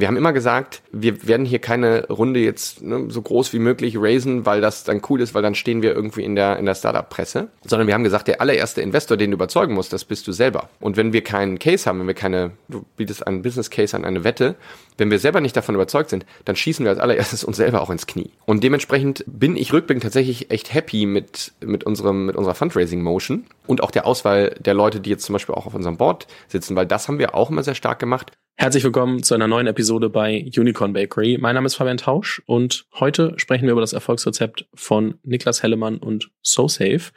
wir haben immer gesagt, wir werden hier keine Runde jetzt ne, so groß wie möglich raisen, weil das dann cool ist, weil dann stehen wir irgendwie in der, in der Startup-Presse, sondern wir haben gesagt, der allererste Investor, den du überzeugen musst, das bist du selber. Und wenn wir keinen Case haben, wenn wir keine, du bietest einen Business Case an, eine Wette, wenn wir selber nicht davon überzeugt sind, dann schießen wir als allererstes uns selber auch ins Knie. Und dementsprechend bin ich rückblickend tatsächlich echt happy mit, mit unserem, mit unserer Fundraising Motion und auch der Auswahl der Leute, die jetzt zum Beispiel auch auf unserem Board sitzen, weil das haben wir auch immer sehr stark gemacht. Herzlich willkommen zu einer neuen Episode bei Unicorn Bakery. Mein Name ist Fabian Tausch und heute sprechen wir über das Erfolgsrezept von Niklas Hellemann und SoSafe.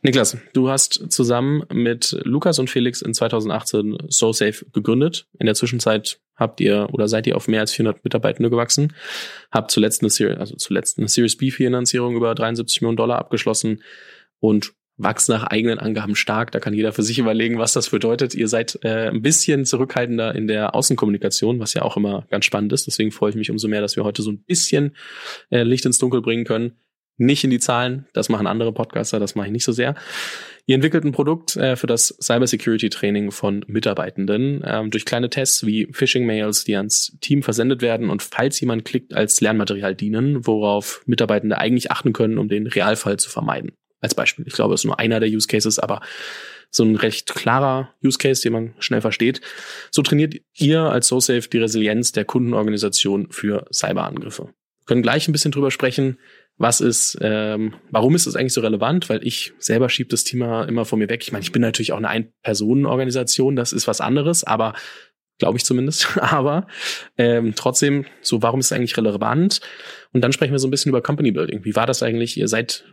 Niklas, du hast zusammen mit Lukas und Felix in 2018 SoSafe gegründet. In der Zwischenzeit habt ihr oder seid ihr auf mehr als 400 Mitarbeitende gewachsen, habt zuletzt eine Series, also zuletzt eine Series B Finanzierung über 73 Millionen Dollar abgeschlossen und wachsen nach eigenen Angaben stark. Da kann jeder für sich überlegen, was das bedeutet. Ihr seid äh, ein bisschen zurückhaltender in der Außenkommunikation, was ja auch immer ganz spannend ist. Deswegen freue ich mich umso mehr, dass wir heute so ein bisschen äh, Licht ins Dunkel bringen können. Nicht in die Zahlen, das machen andere Podcaster, das mache ich nicht so sehr. Ihr entwickelt ein Produkt äh, für das Cybersecurity-Training von Mitarbeitenden ähm, durch kleine Tests wie Phishing-Mails, die ans Team versendet werden und falls jemand klickt, als Lernmaterial dienen, worauf Mitarbeitende eigentlich achten können, um den Realfall zu vermeiden als Beispiel. Ich glaube, es ist nur einer der Use Cases, aber so ein recht klarer Use Case, den man schnell versteht. So trainiert ihr als SoSafe die Resilienz der Kundenorganisation für Cyberangriffe. Wir können gleich ein bisschen drüber sprechen, was ist, ähm, warum ist das eigentlich so relevant? Weil ich selber schiebe das Thema immer von mir weg. Ich meine, ich bin natürlich auch eine Ein-Personen-Organisation, das ist was anderes, aber glaube ich zumindest. Aber ähm, trotzdem, so warum ist es eigentlich relevant? Und dann sprechen wir so ein bisschen über Company Building. Wie war das eigentlich? Ihr seid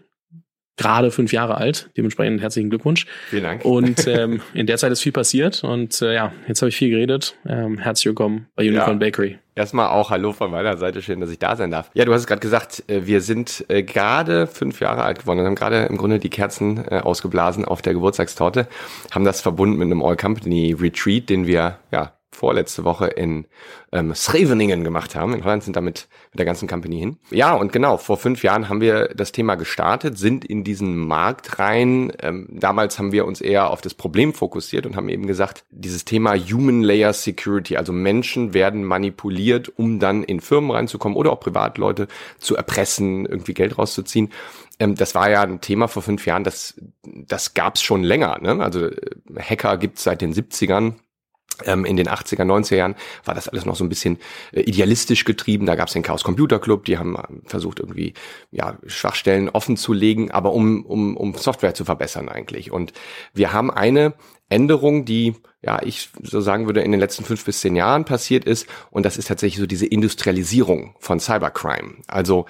gerade fünf Jahre alt. Dementsprechend herzlichen Glückwunsch. Vielen Dank. Und ähm, in der Zeit ist viel passiert und äh, ja, jetzt habe ich viel geredet. Ähm, herzlich willkommen bei Unicorn ja. Bakery. Erstmal auch Hallo von meiner Seite, schön, dass ich da sein darf. Ja, du hast es gerade gesagt, äh, wir sind äh, gerade fünf Jahre alt geworden und haben gerade im Grunde die Kerzen äh, ausgeblasen auf der Geburtstagstorte, haben das verbunden mit einem All-Company-Retreat, den wir ja vorletzte Woche in ähm, Scheveningen gemacht haben. In Holland sind damit mit der ganzen Company hin. Ja, und genau, vor fünf Jahren haben wir das Thema gestartet, sind in diesen Markt rein. Ähm, damals haben wir uns eher auf das Problem fokussiert und haben eben gesagt, dieses Thema Human Layer Security, also Menschen werden manipuliert, um dann in Firmen reinzukommen oder auch Privatleute zu erpressen, irgendwie Geld rauszuziehen ähm, das war ja ein Thema vor fünf Jahren, das, das gab's schon länger. Ne? Also äh, Hacker gibt's seit den 70ern ähm, in den 80er, 90er Jahren war das alles noch so ein bisschen äh, idealistisch getrieben. Da gab es den Chaos Computer Club, die haben äh, versucht, irgendwie ja, Schwachstellen offen zu legen, aber um, um, um Software zu verbessern eigentlich. Und wir haben eine Änderung, die, ja, ich so sagen würde, in den letzten fünf bis zehn Jahren passiert ist. Und das ist tatsächlich so diese Industrialisierung von Cybercrime. Also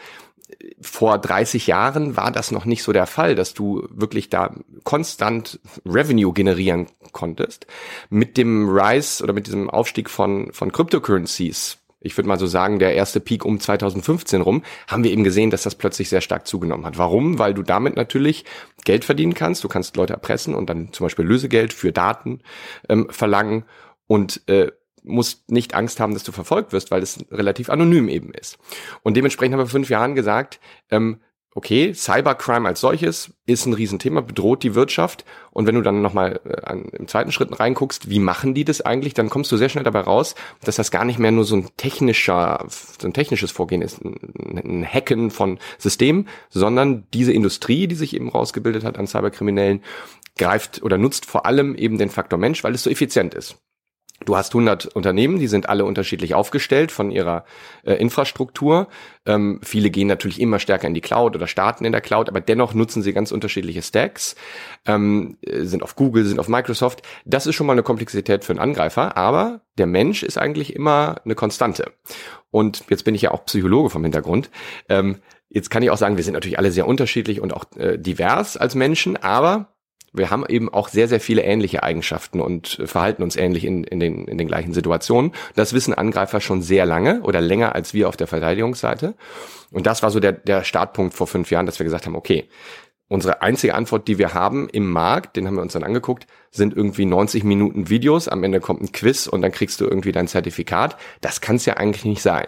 vor 30 Jahren war das noch nicht so der Fall, dass du wirklich da konstant Revenue generieren konntest. Mit dem Rise oder mit diesem Aufstieg von, von Cryptocurrencies, ich würde mal so sagen, der erste Peak um 2015 rum, haben wir eben gesehen, dass das plötzlich sehr stark zugenommen hat. Warum? Weil du damit natürlich Geld verdienen kannst. Du kannst Leute erpressen und dann zum Beispiel Lösegeld für Daten ähm, verlangen. Und äh, musst nicht Angst haben, dass du verfolgt wirst, weil es relativ anonym eben ist. Und dementsprechend haben wir vor fünf Jahren gesagt, ähm, okay, Cybercrime als solches ist ein Riesenthema, bedroht die Wirtschaft. Und wenn du dann nochmal äh, im zweiten Schritt reinguckst, wie machen die das eigentlich, dann kommst du sehr schnell dabei raus, dass das gar nicht mehr nur so ein technischer, so ein technisches Vorgehen ist, ein, ein Hacken von Systemen, sondern diese Industrie, die sich eben rausgebildet hat an Cyberkriminellen, greift oder nutzt vor allem eben den Faktor Mensch, weil es so effizient ist. Du hast 100 Unternehmen, die sind alle unterschiedlich aufgestellt von ihrer äh, Infrastruktur. Ähm, viele gehen natürlich immer stärker in die Cloud oder starten in der Cloud, aber dennoch nutzen sie ganz unterschiedliche Stacks, ähm, sind auf Google, sind auf Microsoft. Das ist schon mal eine Komplexität für einen Angreifer, aber der Mensch ist eigentlich immer eine Konstante. Und jetzt bin ich ja auch Psychologe vom Hintergrund. Ähm, jetzt kann ich auch sagen, wir sind natürlich alle sehr unterschiedlich und auch äh, divers als Menschen, aber wir haben eben auch sehr, sehr viele ähnliche Eigenschaften und verhalten uns ähnlich in, in, den, in den gleichen Situationen. Das wissen Angreifer schon sehr lange oder länger als wir auf der Verteidigungsseite. Und das war so der, der Startpunkt vor fünf Jahren, dass wir gesagt haben, okay, unsere einzige Antwort, die wir haben im Markt, den haben wir uns dann angeguckt, sind irgendwie 90 Minuten Videos, am Ende kommt ein Quiz und dann kriegst du irgendwie dein Zertifikat. Das kann es ja eigentlich nicht sein.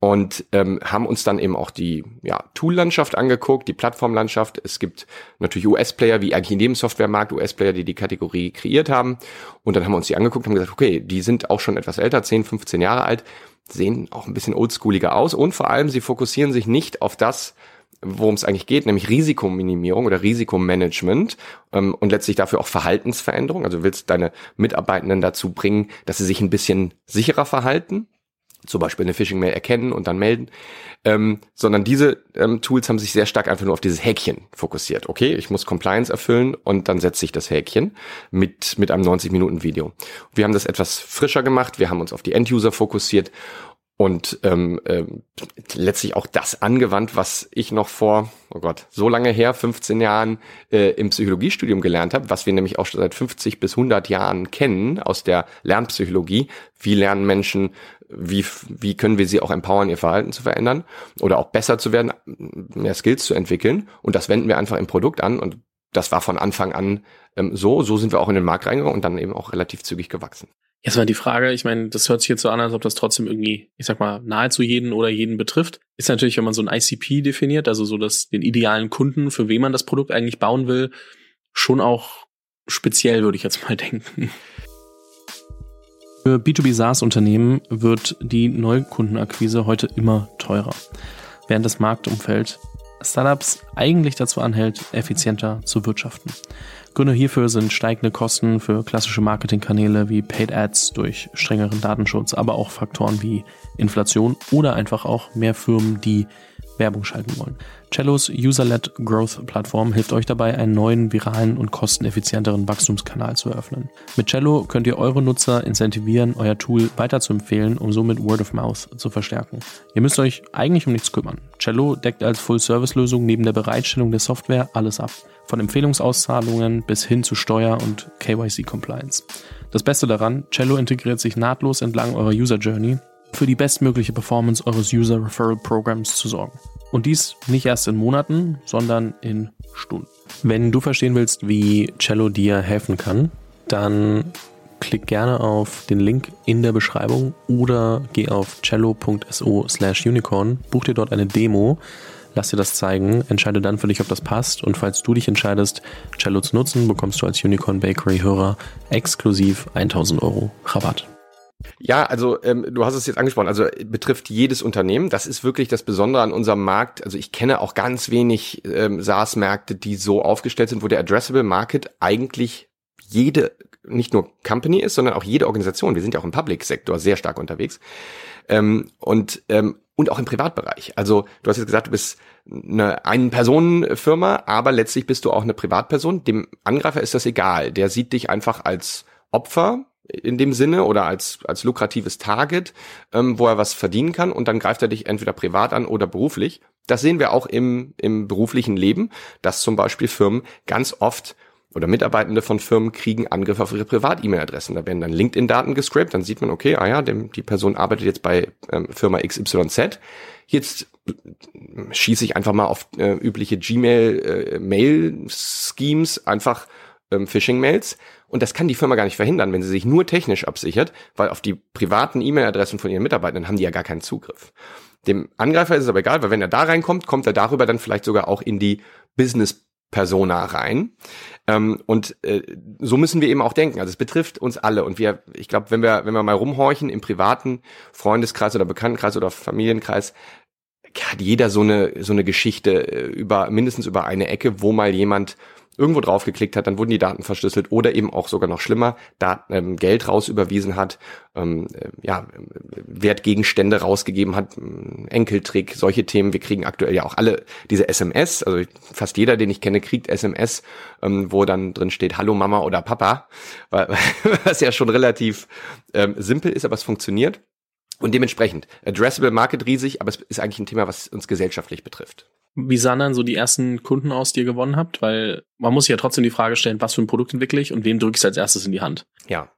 Und ähm, haben uns dann eben auch die ja, Tool-Landschaft angeguckt, die Plattformlandschaft. Es gibt natürlich US-Player, wie eigentlich in jedem Softwaremarkt US-Player, die die Kategorie kreiert haben. Und dann haben wir uns die angeguckt und haben gesagt, okay, die sind auch schon etwas älter, 10, 15 Jahre alt, sehen auch ein bisschen oldschooliger aus und vor allem, sie fokussieren sich nicht auf das, worum es eigentlich geht, nämlich Risikominimierung oder Risikomanagement ähm, und letztlich dafür auch Verhaltensveränderung. Also du willst deine Mitarbeitenden dazu bringen, dass sie sich ein bisschen sicherer verhalten zum Beispiel eine Phishing-Mail erkennen und dann melden, ähm, sondern diese ähm, Tools haben sich sehr stark einfach nur auf dieses Häkchen fokussiert. Okay, ich muss Compliance erfüllen und dann setze ich das Häkchen mit, mit einem 90-Minuten-Video. Wir haben das etwas frischer gemacht, wir haben uns auf die End-User fokussiert und ähm, äh, letztlich auch das angewandt, was ich noch vor, oh Gott, so lange her, 15 Jahren äh, im Psychologiestudium gelernt habe, was wir nämlich auch schon seit 50 bis 100 Jahren kennen aus der Lernpsychologie. Wie lernen Menschen, wie, wie können wir sie auch empowern, ihr Verhalten zu verändern oder auch besser zu werden, mehr Skills zu entwickeln. Und das wenden wir einfach im Produkt an und das war von Anfang an ähm, so. So sind wir auch in den Markt reingegangen und dann eben auch relativ zügig gewachsen. Jetzt mal die Frage, ich meine, das hört sich jetzt so an, als ob das trotzdem irgendwie, ich sag mal, nahezu jeden oder jeden betrifft. Ist natürlich, wenn man so ein ICP definiert, also so dass den idealen Kunden, für wen man das Produkt eigentlich bauen will, schon auch speziell, würde ich jetzt mal denken. Für B2B SaaS-Unternehmen wird die Neukundenakquise heute immer teurer, während das Marktumfeld Startups eigentlich dazu anhält, effizienter zu wirtschaften. Gründe hierfür sind steigende Kosten für klassische Marketingkanäle wie Paid Ads durch strengeren Datenschutz, aber auch Faktoren wie Inflation oder einfach auch mehr Firmen, die Werbung schalten wollen. Cellos User-led Growth Plattform hilft euch dabei, einen neuen, viralen und kosteneffizienteren Wachstumskanal zu eröffnen. Mit Cello könnt ihr eure Nutzer incentivieren, euer Tool weiterzuempfehlen, um somit Word of Mouth zu verstärken. Ihr müsst euch eigentlich um nichts kümmern. Cello deckt als Full-Service-Lösung neben der Bereitstellung der Software alles ab. Von Empfehlungsauszahlungen bis hin zu Steuer- und KYC-Compliance. Das Beste daran, Cello integriert sich nahtlos entlang eurer User Journey, für die bestmögliche Performance eures User Referral Programs zu sorgen. Und dies nicht erst in Monaten, sondern in Stunden. Wenn du verstehen willst, wie Cello dir helfen kann, dann klick gerne auf den Link in der Beschreibung oder geh auf cello.so slash unicorn, buch dir dort eine Demo, lass dir das zeigen, entscheide dann für dich, ob das passt und falls du dich entscheidest, Cello zu nutzen, bekommst du als Unicorn Bakery Hörer exklusiv 1000 Euro Rabatt. Ja, also ähm, du hast es jetzt angesprochen, also betrifft jedes Unternehmen. Das ist wirklich das Besondere an unserem Markt. Also ich kenne auch ganz wenig ähm, SaaS-Märkte, die so aufgestellt sind, wo der Addressable Market eigentlich jede, nicht nur Company ist, sondern auch jede Organisation. Wir sind ja auch im Public-Sektor sehr stark unterwegs. Ähm, und ähm, und auch im Privatbereich. Also du hast jetzt gesagt, du bist eine Ein-Personen-Firma, aber letztlich bist du auch eine Privatperson. Dem Angreifer ist das egal. Der sieht dich einfach als Opfer in dem Sinne oder als, als lukratives Target, ähm, wo er was verdienen kann und dann greift er dich entweder privat an oder beruflich. Das sehen wir auch im, im beruflichen Leben, dass zum Beispiel Firmen ganz oft oder Mitarbeitende von Firmen kriegen Angriffe auf ihre Privat-E-Mail-Adressen. Da werden dann LinkedIn-Daten gescrapt, dann sieht man, okay, ah ja, dem, die Person arbeitet jetzt bei ähm, Firma XYZ. Jetzt schieße ich einfach mal auf äh, übliche Gmail-Mail-Schemes, äh, einfach ähm, Phishing-Mails und das kann die Firma gar nicht verhindern, wenn sie sich nur technisch absichert, weil auf die privaten E-Mail-Adressen von ihren Mitarbeitern haben die ja gar keinen Zugriff. Dem Angreifer ist es aber egal, weil wenn er da reinkommt, kommt er darüber dann vielleicht sogar auch in die Business Persona rein. Ähm, und äh, so müssen wir eben auch denken. Also es betrifft uns alle. Und wir, ich glaube, wenn wir, wenn wir mal rumhorchen im privaten Freundeskreis oder Bekanntenkreis oder Familienkreis, hat jeder so eine so eine Geschichte äh, über mindestens über eine Ecke, wo mal jemand irgendwo drauf geklickt hat, dann wurden die Daten verschlüsselt oder eben auch sogar noch schlimmer, da ähm, Geld rausüberwiesen hat, ähm, äh, ja, Wertgegenstände rausgegeben hat, Enkeltrick, solche Themen. Wir kriegen aktuell ja auch alle diese SMS, also fast jeder, den ich kenne, kriegt SMS, ähm, wo dann drin steht Hallo Mama oder Papa, was ja schon relativ ähm, simpel ist, aber es funktioniert. Und dementsprechend, Addressable Market riesig, aber es ist eigentlich ein Thema, was uns gesellschaftlich betrifft. Wie sahen dann so die ersten Kunden aus, die ihr gewonnen habt? Weil man muss sich ja trotzdem die Frage stellen, was für ein Produkt entwickle ich und wem drücke ich als erstes in die Hand? Ja,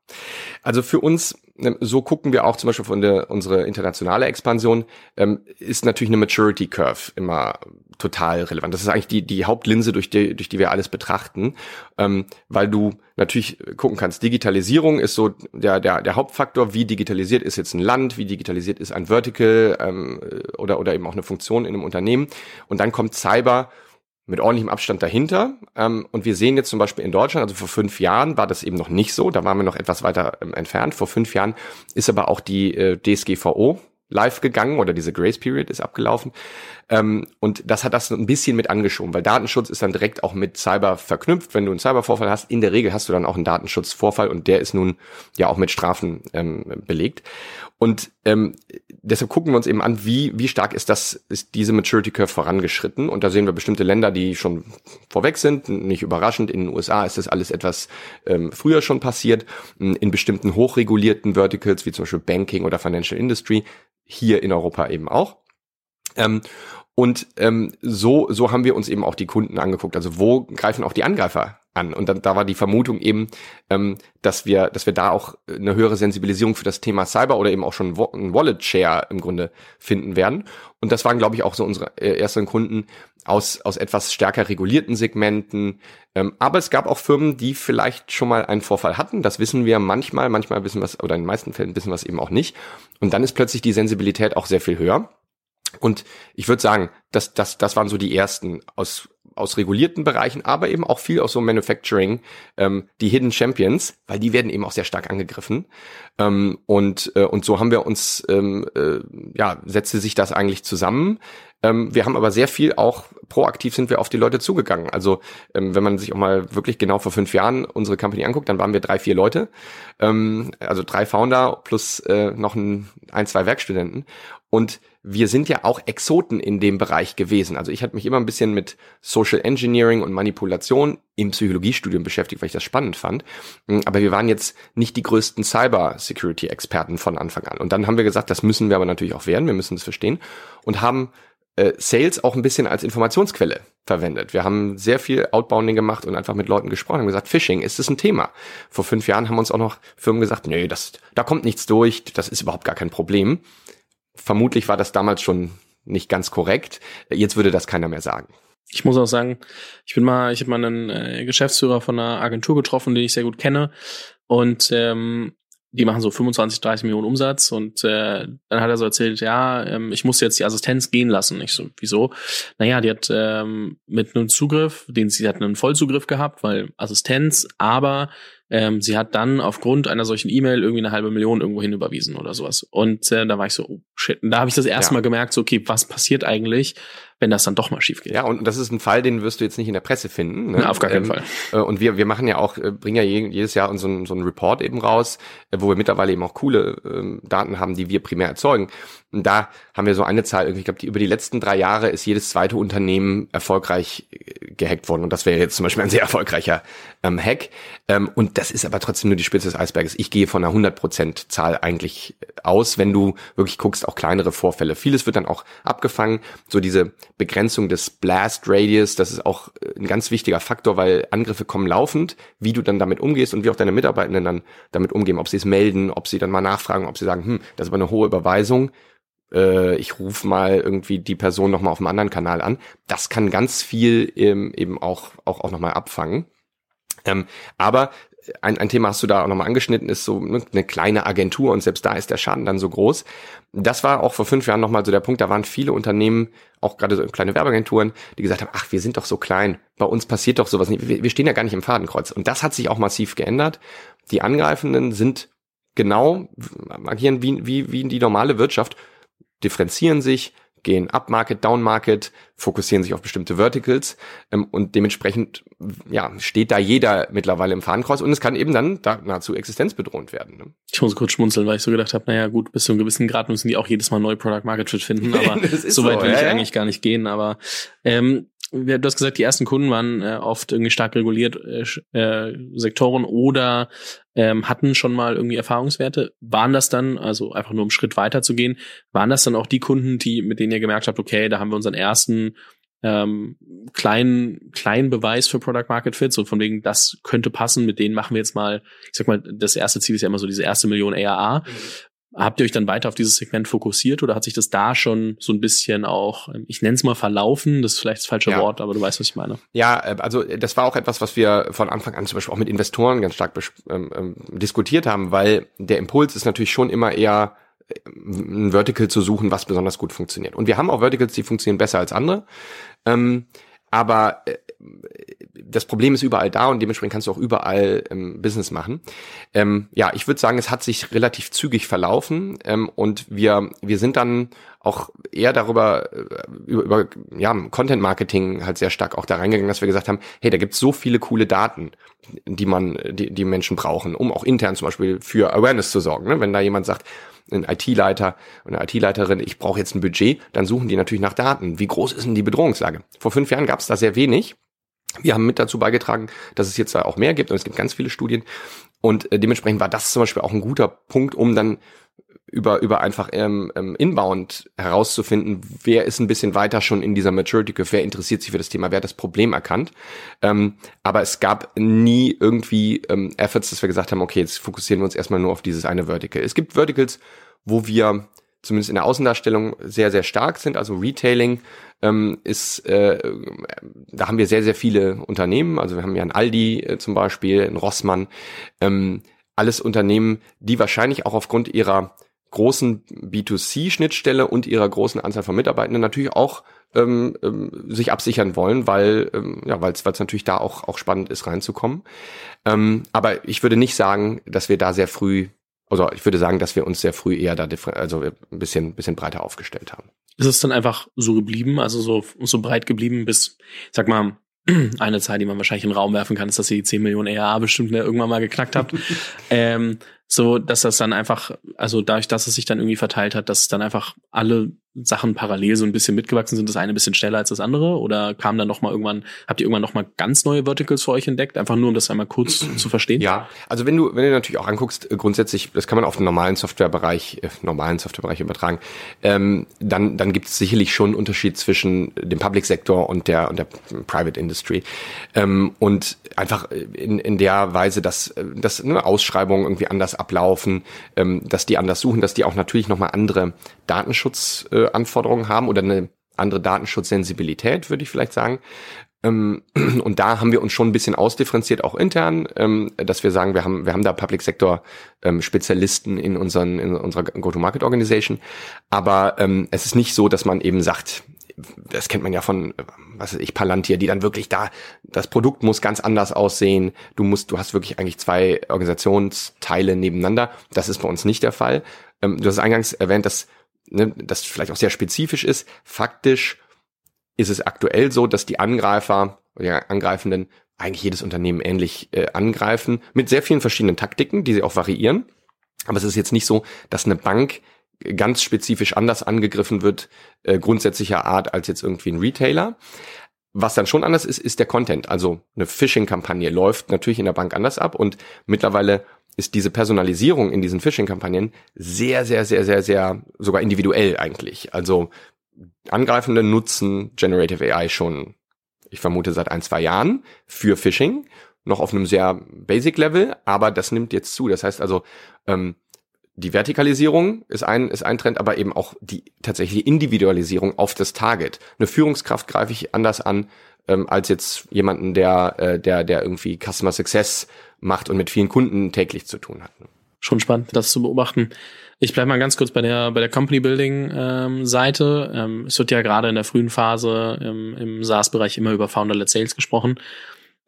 also für uns, ähm, so gucken wir auch zum Beispiel von der unsere internationale Expansion, ähm, ist natürlich eine Maturity Curve immer total relevant. Das ist eigentlich die, die Hauptlinse, durch die, durch die wir alles betrachten, ähm, weil du natürlich gucken kannst, Digitalisierung ist so der, der, der Hauptfaktor, wie digitalisiert ist jetzt ein Land, wie digitalisiert ist ein Vertical ähm, oder, oder eben auch eine Funktion in einem Unternehmen. Und dann kommt Cyber mit ordentlichem Abstand dahinter. Ähm, und wir sehen jetzt zum Beispiel in Deutschland, also vor fünf Jahren war das eben noch nicht so, da waren wir noch etwas weiter ähm, entfernt. Vor fünf Jahren ist aber auch die äh, DSGVO live gegangen oder diese Grace Period ist abgelaufen. Ähm, und das hat das ein bisschen mit angeschoben, weil Datenschutz ist dann direkt auch mit Cyber verknüpft. Wenn du einen Cybervorfall hast, in der Regel hast du dann auch einen Datenschutzvorfall und der ist nun ja auch mit Strafen ähm, belegt. Und ähm, deshalb gucken wir uns eben an, wie, wie stark ist das, ist diese Maturity Curve vorangeschritten. Und da sehen wir bestimmte Länder, die schon vorweg sind. Nicht überraschend. In den USA ist das alles etwas ähm, früher schon passiert. In bestimmten hochregulierten Verticals, wie zum Beispiel Banking oder Financial Industry, hier in Europa eben auch. Ähm, und ähm, so, so haben wir uns eben auch die Kunden angeguckt. Also wo greifen auch die Angreifer an? Und dann, da war die Vermutung eben, ähm, dass wir, dass wir da auch eine höhere Sensibilisierung für das Thema Cyber oder eben auch schon ein Wallet Share im Grunde finden werden. Und das waren, glaube ich, auch so unsere äh, ersten Kunden aus, aus etwas stärker regulierten Segmenten. Ähm, aber es gab auch Firmen, die vielleicht schon mal einen Vorfall hatten. Das wissen wir manchmal, manchmal wissen wir es, oder in den meisten Fällen wissen wir es eben auch nicht. Und dann ist plötzlich die Sensibilität auch sehr viel höher. Und ich würde sagen, das, das, das waren so die ersten aus, aus regulierten Bereichen, aber eben auch viel aus so Manufacturing, ähm, die Hidden Champions, weil die werden eben auch sehr stark angegriffen. Ähm, und, äh, und so haben wir uns, ähm, äh, ja, setzte sich das eigentlich zusammen. Ähm, wir haben aber sehr viel auch proaktiv sind wir auf die Leute zugegangen. Also ähm, wenn man sich auch mal wirklich genau vor fünf Jahren unsere Company anguckt, dann waren wir drei, vier Leute, ähm, also drei Founder plus äh, noch ein, ein, zwei Werkstudenten. Und wir sind ja auch Exoten in dem Bereich gewesen. Also ich hatte mich immer ein bisschen mit Social Engineering und Manipulation im Psychologiestudium beschäftigt, weil ich das spannend fand. Mm, aber wir waren jetzt nicht die größten Cyber-Security-Experten von Anfang an. Und dann haben wir gesagt, das müssen wir aber natürlich auch werden, wir müssen es verstehen und haben äh, Sales auch ein bisschen als Informationsquelle verwendet. Wir haben sehr viel Outbounding gemacht und einfach mit Leuten gesprochen und gesagt, Phishing, ist das ein Thema? Vor fünf Jahren haben uns auch noch Firmen gesagt, nee, das, da kommt nichts durch, das ist überhaupt gar kein Problem. Vermutlich war das damals schon nicht ganz korrekt. Jetzt würde das keiner mehr sagen. Ich muss auch sagen, ich bin mal, ich habe mal einen äh, Geschäftsführer von einer Agentur getroffen, den ich sehr gut kenne. Und ähm, die machen so 25, 30 Millionen Umsatz und äh, dann hat er so erzählt, ja, ähm, ich muss jetzt die Assistenz gehen lassen. Ich so, wieso? Naja, die hat ähm, mit einem Zugriff, den sie hat einen Vollzugriff gehabt, weil Assistenz, aber ähm, sie hat dann aufgrund einer solchen E-Mail irgendwie eine halbe Million irgendwo hin überwiesen oder sowas. Und äh, da war ich so, oh shit. Und da habe ich das erste ja. Mal gemerkt, so, okay, was passiert eigentlich, wenn das dann doch mal schief geht? Ja, und das ist ein Fall, den wirst du jetzt nicht in der Presse finden. Ne? Na, auf gar keinen ähm, Fall. Äh, und wir, wir machen ja auch, äh, bringen ja jedes Jahr so einen, so einen Report eben raus, äh, wo wir mittlerweile eben auch coole äh, Daten haben, die wir primär erzeugen. Und da haben wir so eine Zahl, ich glaube, die über die letzten drei Jahre ist jedes zweite Unternehmen erfolgreich äh, gehackt worden. Und das wäre jetzt zum Beispiel ein sehr erfolgreicher ähm, Hack. Ähm, und das ist aber trotzdem nur die Spitze des Eisberges. Ich gehe von einer 100% Zahl eigentlich aus, wenn du wirklich guckst, auch kleinere Vorfälle. Vieles wird dann auch abgefangen. So diese Begrenzung des Blast Radius, das ist auch äh, ein ganz wichtiger Faktor, weil Angriffe kommen laufend. Wie du dann damit umgehst und wie auch deine Mitarbeitenden dann damit umgehen, ob sie es melden, ob sie dann mal nachfragen, ob sie sagen, hm, das ist aber eine hohe Überweisung äh, ich rufe mal irgendwie die Person nochmal auf einem anderen Kanal an. Das kann ganz viel ähm, eben auch, auch, auch nochmal abfangen. Ähm, aber ein, ein Thema hast du da auch nochmal angeschnitten, ist so ne, eine kleine Agentur und selbst da ist der Schaden dann so groß. Das war auch vor fünf Jahren nochmal so der Punkt, da waren viele Unternehmen, auch gerade so kleine Werbeagenturen, die gesagt haben, ach, wir sind doch so klein, bei uns passiert doch sowas nicht, wir, wir stehen ja gar nicht im Fadenkreuz. Und das hat sich auch massiv geändert. Die Angreifenden sind genau, agieren wie, wie, wie die normale Wirtschaft, differenzieren sich, gehen Upmarket, Downmarket, fokussieren sich auf bestimmte Verticals ähm, und dementsprechend ja, steht da jeder mittlerweile im Fahnenkreuz und es kann eben dann da nahezu existenzbedrohend werden. Ne? Ich muss kurz schmunzeln, weil ich so gedacht habe, naja gut, bis zu einem gewissen Grad müssen die auch jedes Mal neue Product Market Fit finden, aber so weit will ja, ich ja. eigentlich gar nicht gehen, aber ähm, du hast gesagt, die ersten Kunden waren äh, oft irgendwie stark reguliert äh, äh, Sektoren oder ähm, hatten schon mal irgendwie Erfahrungswerte. Waren das dann, also einfach nur um Schritt weiter zu gehen, waren das dann auch die Kunden, die, mit denen ihr gemerkt habt, okay, da haben wir unseren ersten ähm, kleinen, kleinen Beweis für Product Market Fit, so von wegen, das könnte passen, mit denen machen wir jetzt mal, ich sag mal, das erste Ziel ist ja immer so diese erste Million ARA. Mhm. Habt ihr euch dann weiter auf dieses Segment fokussiert oder hat sich das da schon so ein bisschen auch, ich nenne es mal verlaufen, das ist vielleicht das falsche ja. Wort, aber du weißt, was ich meine. Ja, äh, also das war auch etwas, was wir von Anfang an zum Beispiel auch mit Investoren ganz stark ähm, ähm, diskutiert haben, weil der Impuls ist natürlich schon immer eher äh, ein Vertical zu suchen, was besonders gut funktioniert. Und wir haben auch Verticals, die funktionieren besser als andere. Ähm, aber äh, das Problem ist überall da und dementsprechend kannst du auch überall ähm, Business machen. Ähm, ja, ich würde sagen, es hat sich relativ zügig verlaufen ähm, und wir wir sind dann auch eher darüber äh, über, über ja Content Marketing halt sehr stark auch da reingegangen, dass wir gesagt haben, hey, da gibt's so viele coole Daten, die man die die Menschen brauchen, um auch intern zum Beispiel für Awareness zu sorgen. Ne? Wenn da jemand sagt, ein IT-Leiter und eine IT-Leiterin, ich brauche jetzt ein Budget, dann suchen die natürlich nach Daten. Wie groß ist denn die Bedrohungslage? Vor fünf Jahren gab es da sehr wenig. Wir haben mit dazu beigetragen, dass es jetzt auch mehr gibt und es gibt ganz viele Studien. Und äh, dementsprechend war das zum Beispiel auch ein guter Punkt, um dann über, über einfach ähm, ähm, inbound herauszufinden, wer ist ein bisschen weiter schon in dieser Maturity Curve, wer interessiert sich für das Thema, wer hat das Problem erkannt. Ähm, aber es gab nie irgendwie ähm, Efforts, dass wir gesagt haben, okay, jetzt fokussieren wir uns erstmal nur auf dieses eine Vertical. Es gibt Verticals, wo wir zumindest in der Außendarstellung sehr, sehr stark sind. Also Retailing ähm, ist, äh, da haben wir sehr, sehr viele Unternehmen. Also wir haben ja ein Aldi äh, zum Beispiel, ein Rossmann. Ähm, alles Unternehmen, die wahrscheinlich auch aufgrund ihrer großen B2C-Schnittstelle und ihrer großen Anzahl von Mitarbeitenden natürlich auch ähm, ähm, sich absichern wollen, weil ähm, ja, weil es natürlich da auch auch spannend ist reinzukommen. Ähm, aber ich würde nicht sagen, dass wir da sehr früh, also ich würde sagen, dass wir uns sehr früh eher da also ein bisschen bisschen breiter aufgestellt haben. Ist es dann einfach so geblieben, also so so breit geblieben bis, sag mal, eine Zahl, die man wahrscheinlich in den Raum werfen kann, ist, dass ihr die 10 Millionen ERA bestimmt irgendwann mal geknackt habt. ähm, so, dass das dann einfach, also dadurch, dass es sich dann irgendwie verteilt hat, dass dann einfach alle Sachen parallel so ein bisschen mitgewachsen sind, das eine ein bisschen schneller als das andere? Oder kam dann noch mal irgendwann, habt ihr irgendwann noch mal ganz neue Verticals für euch entdeckt? Einfach nur, um das einmal kurz zu verstehen? Ja, also wenn du, wenn du natürlich auch anguckst, äh, grundsätzlich, das kann man auf den normalen Softwarebereich, äh, normalen Softwarebereich übertragen, ähm, dann, dann gibt es sicherlich schon einen Unterschied zwischen dem Public Sektor und der, und der Private Industry. Ähm, und einfach in, in der Weise, dass, äh, dass ne, Ausschreibungen irgendwie anders ablaufen, ähm, dass die anders suchen, dass die auch natürlich nochmal andere Datenschutzanforderungen äh, haben oder eine andere Datenschutzsensibilität, würde ich vielleicht sagen. Ähm, und da haben wir uns schon ein bisschen ausdifferenziert, auch intern, ähm, dass wir sagen, wir haben, wir haben da Public Sector ähm, Spezialisten in unseren, in unserer Go-to-Market Organization. Aber es ist nicht so, dass man eben sagt, das kennt man ja von, was weiß ich, Palantir, die dann wirklich da, das Produkt muss ganz anders aussehen. Du musst, du hast wirklich eigentlich zwei Organisationsteile nebeneinander. Das ist bei uns nicht der Fall. Du hast eingangs erwähnt, dass ne, das vielleicht auch sehr spezifisch ist. Faktisch ist es aktuell so, dass die Angreifer oder die Angreifenden eigentlich jedes Unternehmen ähnlich äh, angreifen, mit sehr vielen verschiedenen Taktiken, die sie auch variieren. Aber es ist jetzt nicht so, dass eine Bank ganz spezifisch anders angegriffen wird, äh, grundsätzlicher Art als jetzt irgendwie ein Retailer. Was dann schon anders ist, ist der Content. Also eine Phishing-Kampagne läuft natürlich in der Bank anders ab und mittlerweile ist diese Personalisierung in diesen Phishing-Kampagnen sehr, sehr, sehr, sehr, sehr sogar individuell eigentlich. Also Angreifende nutzen Generative AI schon, ich vermute, seit ein, zwei Jahren für Phishing. Noch auf einem sehr basic Level, aber das nimmt jetzt zu. Das heißt also, ähm, die Vertikalisierung ist ein, ist ein Trend, aber eben auch die tatsächliche Individualisierung auf das Target. Eine Führungskraft greife ich anders an, ähm, als jetzt jemanden, der, äh, der, der irgendwie Customer Success macht und mit vielen Kunden täglich zu tun hat. Schon spannend, das zu beobachten. Ich bleibe mal ganz kurz bei der bei der Company Building ähm, Seite. Ähm, es wird ja gerade in der frühen Phase im, im SaaS-Bereich immer über Founder-led Sales gesprochen.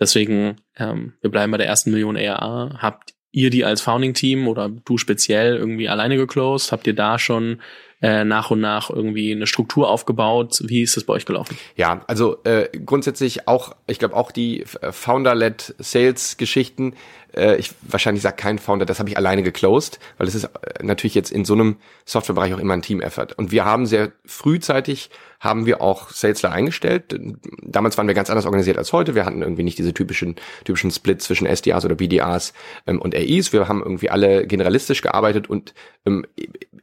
Deswegen, ähm, wir bleiben bei der ersten Million ARA. Habt ihr die als Founding-Team oder du speziell irgendwie alleine geclosed? Habt ihr da schon äh, nach und nach irgendwie eine Struktur aufgebaut? Wie ist das bei euch gelaufen? Ja, also äh, grundsätzlich auch, ich glaube auch die äh, Founder-led Sales-Geschichten, äh, ich wahrscheinlich sage kein Founder, das habe ich alleine geclosed, weil es ist äh, natürlich jetzt in so einem Softwarebereich auch immer ein Team-Effort. Und wir haben sehr frühzeitig haben wir auch Salesler eingestellt. Damals waren wir ganz anders organisiert als heute. Wir hatten irgendwie nicht diese typischen, typischen Split zwischen SDRs oder BDRs ähm, und AIs. Wir haben irgendwie alle generalistisch gearbeitet und ähm,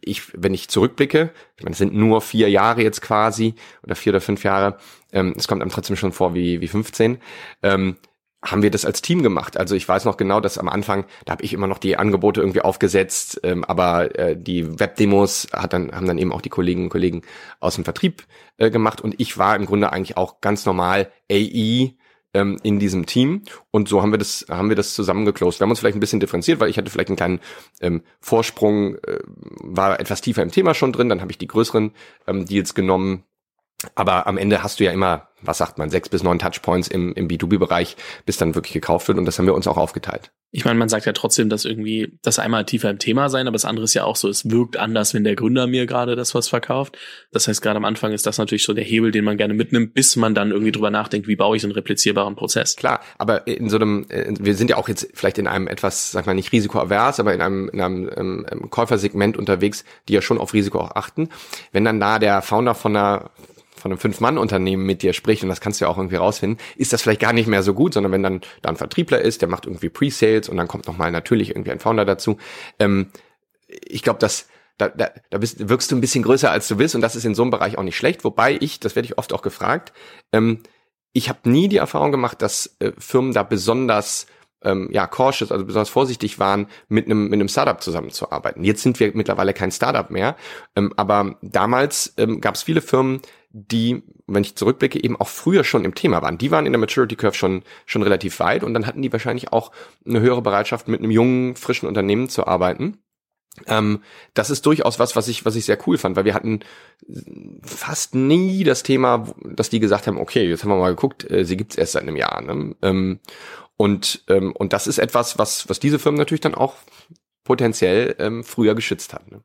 ich, wenn ich zurückblicke, ich meine, es sind nur vier Jahre jetzt quasi oder vier oder fünf Jahre, ähm, es kommt einem trotzdem schon vor wie, wie 15. Ähm, haben wir das als Team gemacht. Also ich weiß noch genau, dass am Anfang, da habe ich immer noch die Angebote irgendwie aufgesetzt, ähm, aber äh, die Webdemos hat dann, haben dann eben auch die Kolleginnen und Kollegen aus dem Vertrieb äh, gemacht und ich war im Grunde eigentlich auch ganz normal AI ähm, in diesem Team und so haben wir das haben wir das zusammengeclosed. Wir haben uns vielleicht ein bisschen differenziert, weil ich hatte vielleicht einen kleinen ähm, Vorsprung, äh, war etwas tiefer im Thema schon drin, dann habe ich die größeren ähm, Deals genommen aber am Ende hast du ja immer, was sagt man, sechs bis neun Touchpoints im, im B2B-Bereich, bis dann wirklich gekauft wird. Und das haben wir uns auch aufgeteilt. Ich meine, man sagt ja trotzdem, dass irgendwie das einmal tiefer im Thema sein, aber das andere ist ja auch so, es wirkt anders, wenn der Gründer mir gerade das was verkauft. Das heißt, gerade am Anfang ist das natürlich so der Hebel, den man gerne mitnimmt, bis man dann irgendwie drüber nachdenkt, wie baue ich einen replizierbaren Prozess. Klar, aber in so einem, äh, wir sind ja auch jetzt vielleicht in einem etwas, sag mal nicht risikoavers, aber in einem, in einem ähm, ähm Käufersegment unterwegs, die ja schon auf Risiko auch achten. Wenn dann da der Founder von einer von einem Fünf-Mann-Unternehmen mit dir spricht, und das kannst du ja auch irgendwie rausfinden, ist das vielleicht gar nicht mehr so gut, sondern wenn dann da ein Vertriebler ist, der macht irgendwie Pre-Sales und dann kommt nochmal natürlich irgendwie ein Founder dazu. Ähm, ich glaube, dass da, da, da bist, wirkst du ein bisschen größer, als du bist und das ist in so einem Bereich auch nicht schlecht. Wobei ich, das werde ich oft auch gefragt, ähm, ich habe nie die Erfahrung gemacht, dass äh, Firmen da besonders ähm, ja, cautious, also besonders vorsichtig waren, mit einem, mit Startup zusammenzuarbeiten. Jetzt sind wir mittlerweile kein Startup mehr, ähm, aber damals ähm, gab es viele Firmen, die, wenn ich zurückblicke, eben auch früher schon im Thema waren. Die waren in der Maturity Curve schon, schon relativ weit und dann hatten die wahrscheinlich auch eine höhere Bereitschaft, mit einem jungen, frischen Unternehmen zu arbeiten. Ähm, das ist durchaus was, was ich, was ich sehr cool fand, weil wir hatten fast nie das Thema, dass die gesagt haben, okay, jetzt haben wir mal geguckt, äh, sie gibt's erst seit einem Jahr. Ne? Ähm, und, ähm, und das ist etwas, was, was diese Firmen natürlich dann auch potenziell ähm, früher geschützt hat. Ne?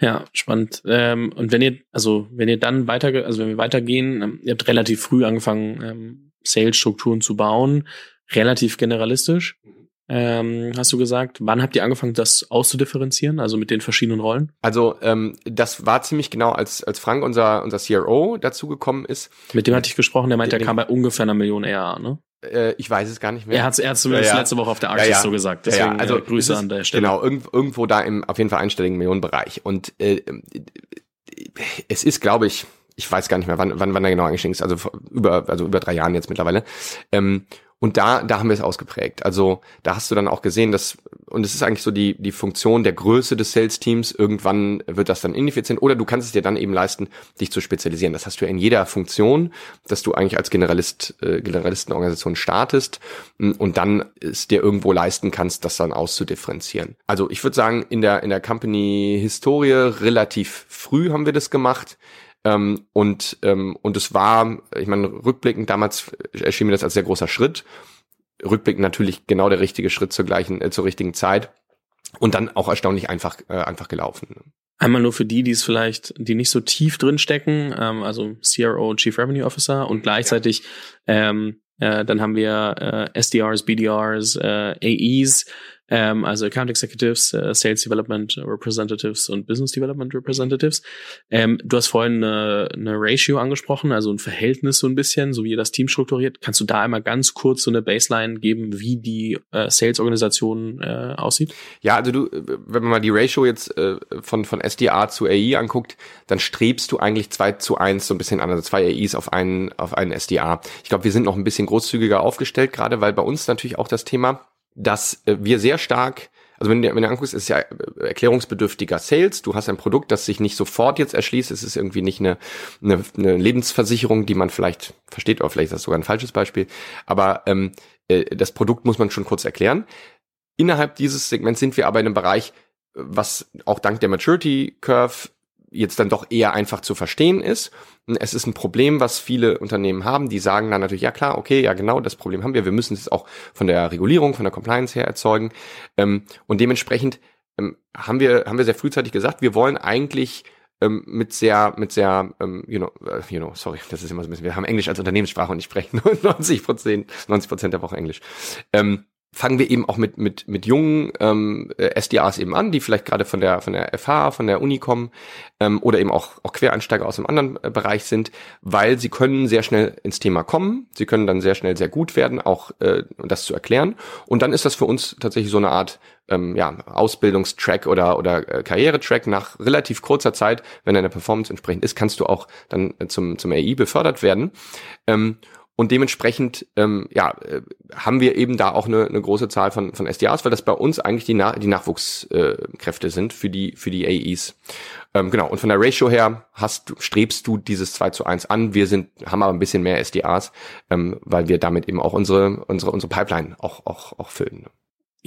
Ja, spannend. Ähm, und wenn ihr, also wenn ihr dann weiter, also wenn wir weitergehen, ähm, ihr habt relativ früh angefangen, ähm, Sales-Strukturen zu bauen, relativ generalistisch. Ähm, hast du gesagt, wann habt ihr angefangen, das auszudifferenzieren, also mit den verschiedenen Rollen? Also ähm, das war ziemlich genau, als, als Frank, unser, unser CRO, dazugekommen ist. Mit dem hatte ich gesprochen, der meint, der kam bei ungefähr einer Million ERA, ne? Äh, ich weiß es gar nicht mehr. Er hat es zumindest ja, ja. letzte Woche auf der Archis ja, so gesagt. Deswegen ja, also äh, Grüße ist, an der Stelle. Genau, irgendwo, irgendwo da im auf jeden Fall einstelligen Millionenbereich. Und äh, es ist, glaube ich, ich weiß gar nicht mehr, wann, wann, wann er genau eingestiegen ist, also über, also über drei Jahren jetzt mittlerweile. Ähm, und da, da haben wir es ausgeprägt. Also da hast du dann auch gesehen, dass, und es ist eigentlich so die, die Funktion der Größe des Sales-Teams, irgendwann wird das dann ineffizient oder du kannst es dir dann eben leisten, dich zu spezialisieren. Das hast du ja in jeder Funktion, dass du eigentlich als Generalist, äh, Generalistenorganisation startest mm, und dann es dir irgendwo leisten kannst, das dann auszudifferenzieren. Also ich würde sagen, in der, in der Company-Historie relativ früh haben wir das gemacht. Ähm, und, ähm, und es war, ich meine, rückblickend damals erschien mir das als sehr großer Schritt. Rückblickend natürlich genau der richtige Schritt zur gleichen, äh, zur richtigen Zeit. Und dann auch erstaunlich einfach, äh, einfach gelaufen. Einmal nur für die, die es vielleicht, die nicht so tief drin stecken, ähm, also CRO, Chief Revenue Officer und gleichzeitig ähm, äh, dann haben wir äh, SDRs, BDRs, äh, AEs, ähm, also Account Executives, äh, Sales Development Representatives und Business Development Representatives. Ähm, du hast vorhin eine, eine Ratio angesprochen, also ein Verhältnis so ein bisschen, so wie ihr das Team strukturiert. Kannst du da einmal ganz kurz so eine Baseline geben, wie die äh, Sales-Organisation äh, aussieht? Ja, also du, wenn man mal die Ratio jetzt äh, von, von SDA zu AI anguckt, dann strebst du eigentlich zwei zu eins so ein bisschen an, also zwei AIs auf einen, auf einen SDA. Ich glaube, wir sind noch ein bisschen großzügiger aufgestellt, gerade weil bei uns natürlich auch das Thema dass äh, wir sehr stark also wenn du, wenn du anguckst, ist ja äh, erklärungsbedürftiger Sales. Du hast ein Produkt, das sich nicht sofort jetzt erschließt. Es ist irgendwie nicht eine, eine, eine Lebensversicherung, die man vielleicht versteht, oder vielleicht ist das sogar ein falsches Beispiel. Aber ähm, äh, das Produkt muss man schon kurz erklären. Innerhalb dieses Segments sind wir aber in einem Bereich, was auch dank der Maturity Curve jetzt dann doch eher einfach zu verstehen ist. Es ist ein Problem, was viele Unternehmen haben. Die sagen dann natürlich, ja klar, okay, ja genau, das Problem haben wir. Wir müssen es auch von der Regulierung, von der Compliance her erzeugen. Ähm, und dementsprechend ähm, haben wir, haben wir sehr frühzeitig gesagt, wir wollen eigentlich ähm, mit sehr, mit sehr, you know, uh, you know, sorry, das ist immer so ein bisschen, wir haben Englisch als Unternehmenssprache und ich spreche 90 Prozent, 90 Prozent der Woche Englisch fangen wir eben auch mit mit mit jungen ähm, SDAs eben an, die vielleicht gerade von der von der FH, von der Uni kommen ähm, oder eben auch auch Quereinsteiger aus einem anderen äh, Bereich sind, weil sie können sehr schnell ins Thema kommen, sie können dann sehr schnell sehr gut werden, auch äh, das zu erklären. Und dann ist das für uns tatsächlich so eine Art ähm, ja, Ausbildungstrack oder oder äh, Karrieretrack. Nach relativ kurzer Zeit, wenn deine Performance entsprechend ist, kannst du auch dann äh, zum zum AI befördert werden. Ähm, Und dementsprechend ähm, ja, äh, haben wir eben da auch eine, eine große Zahl von, von SDAs, weil das bei uns eigentlich die, Na die Nachwuchskräfte sind für die, für die AEs. Ähm, genau, und von der Ratio her hast, strebst du dieses 2 zu 1 an. Wir sind, haben aber ein bisschen mehr SDAs, ähm, weil wir damit eben auch unsere, unsere, unsere Pipeline auch, auch, auch füllen.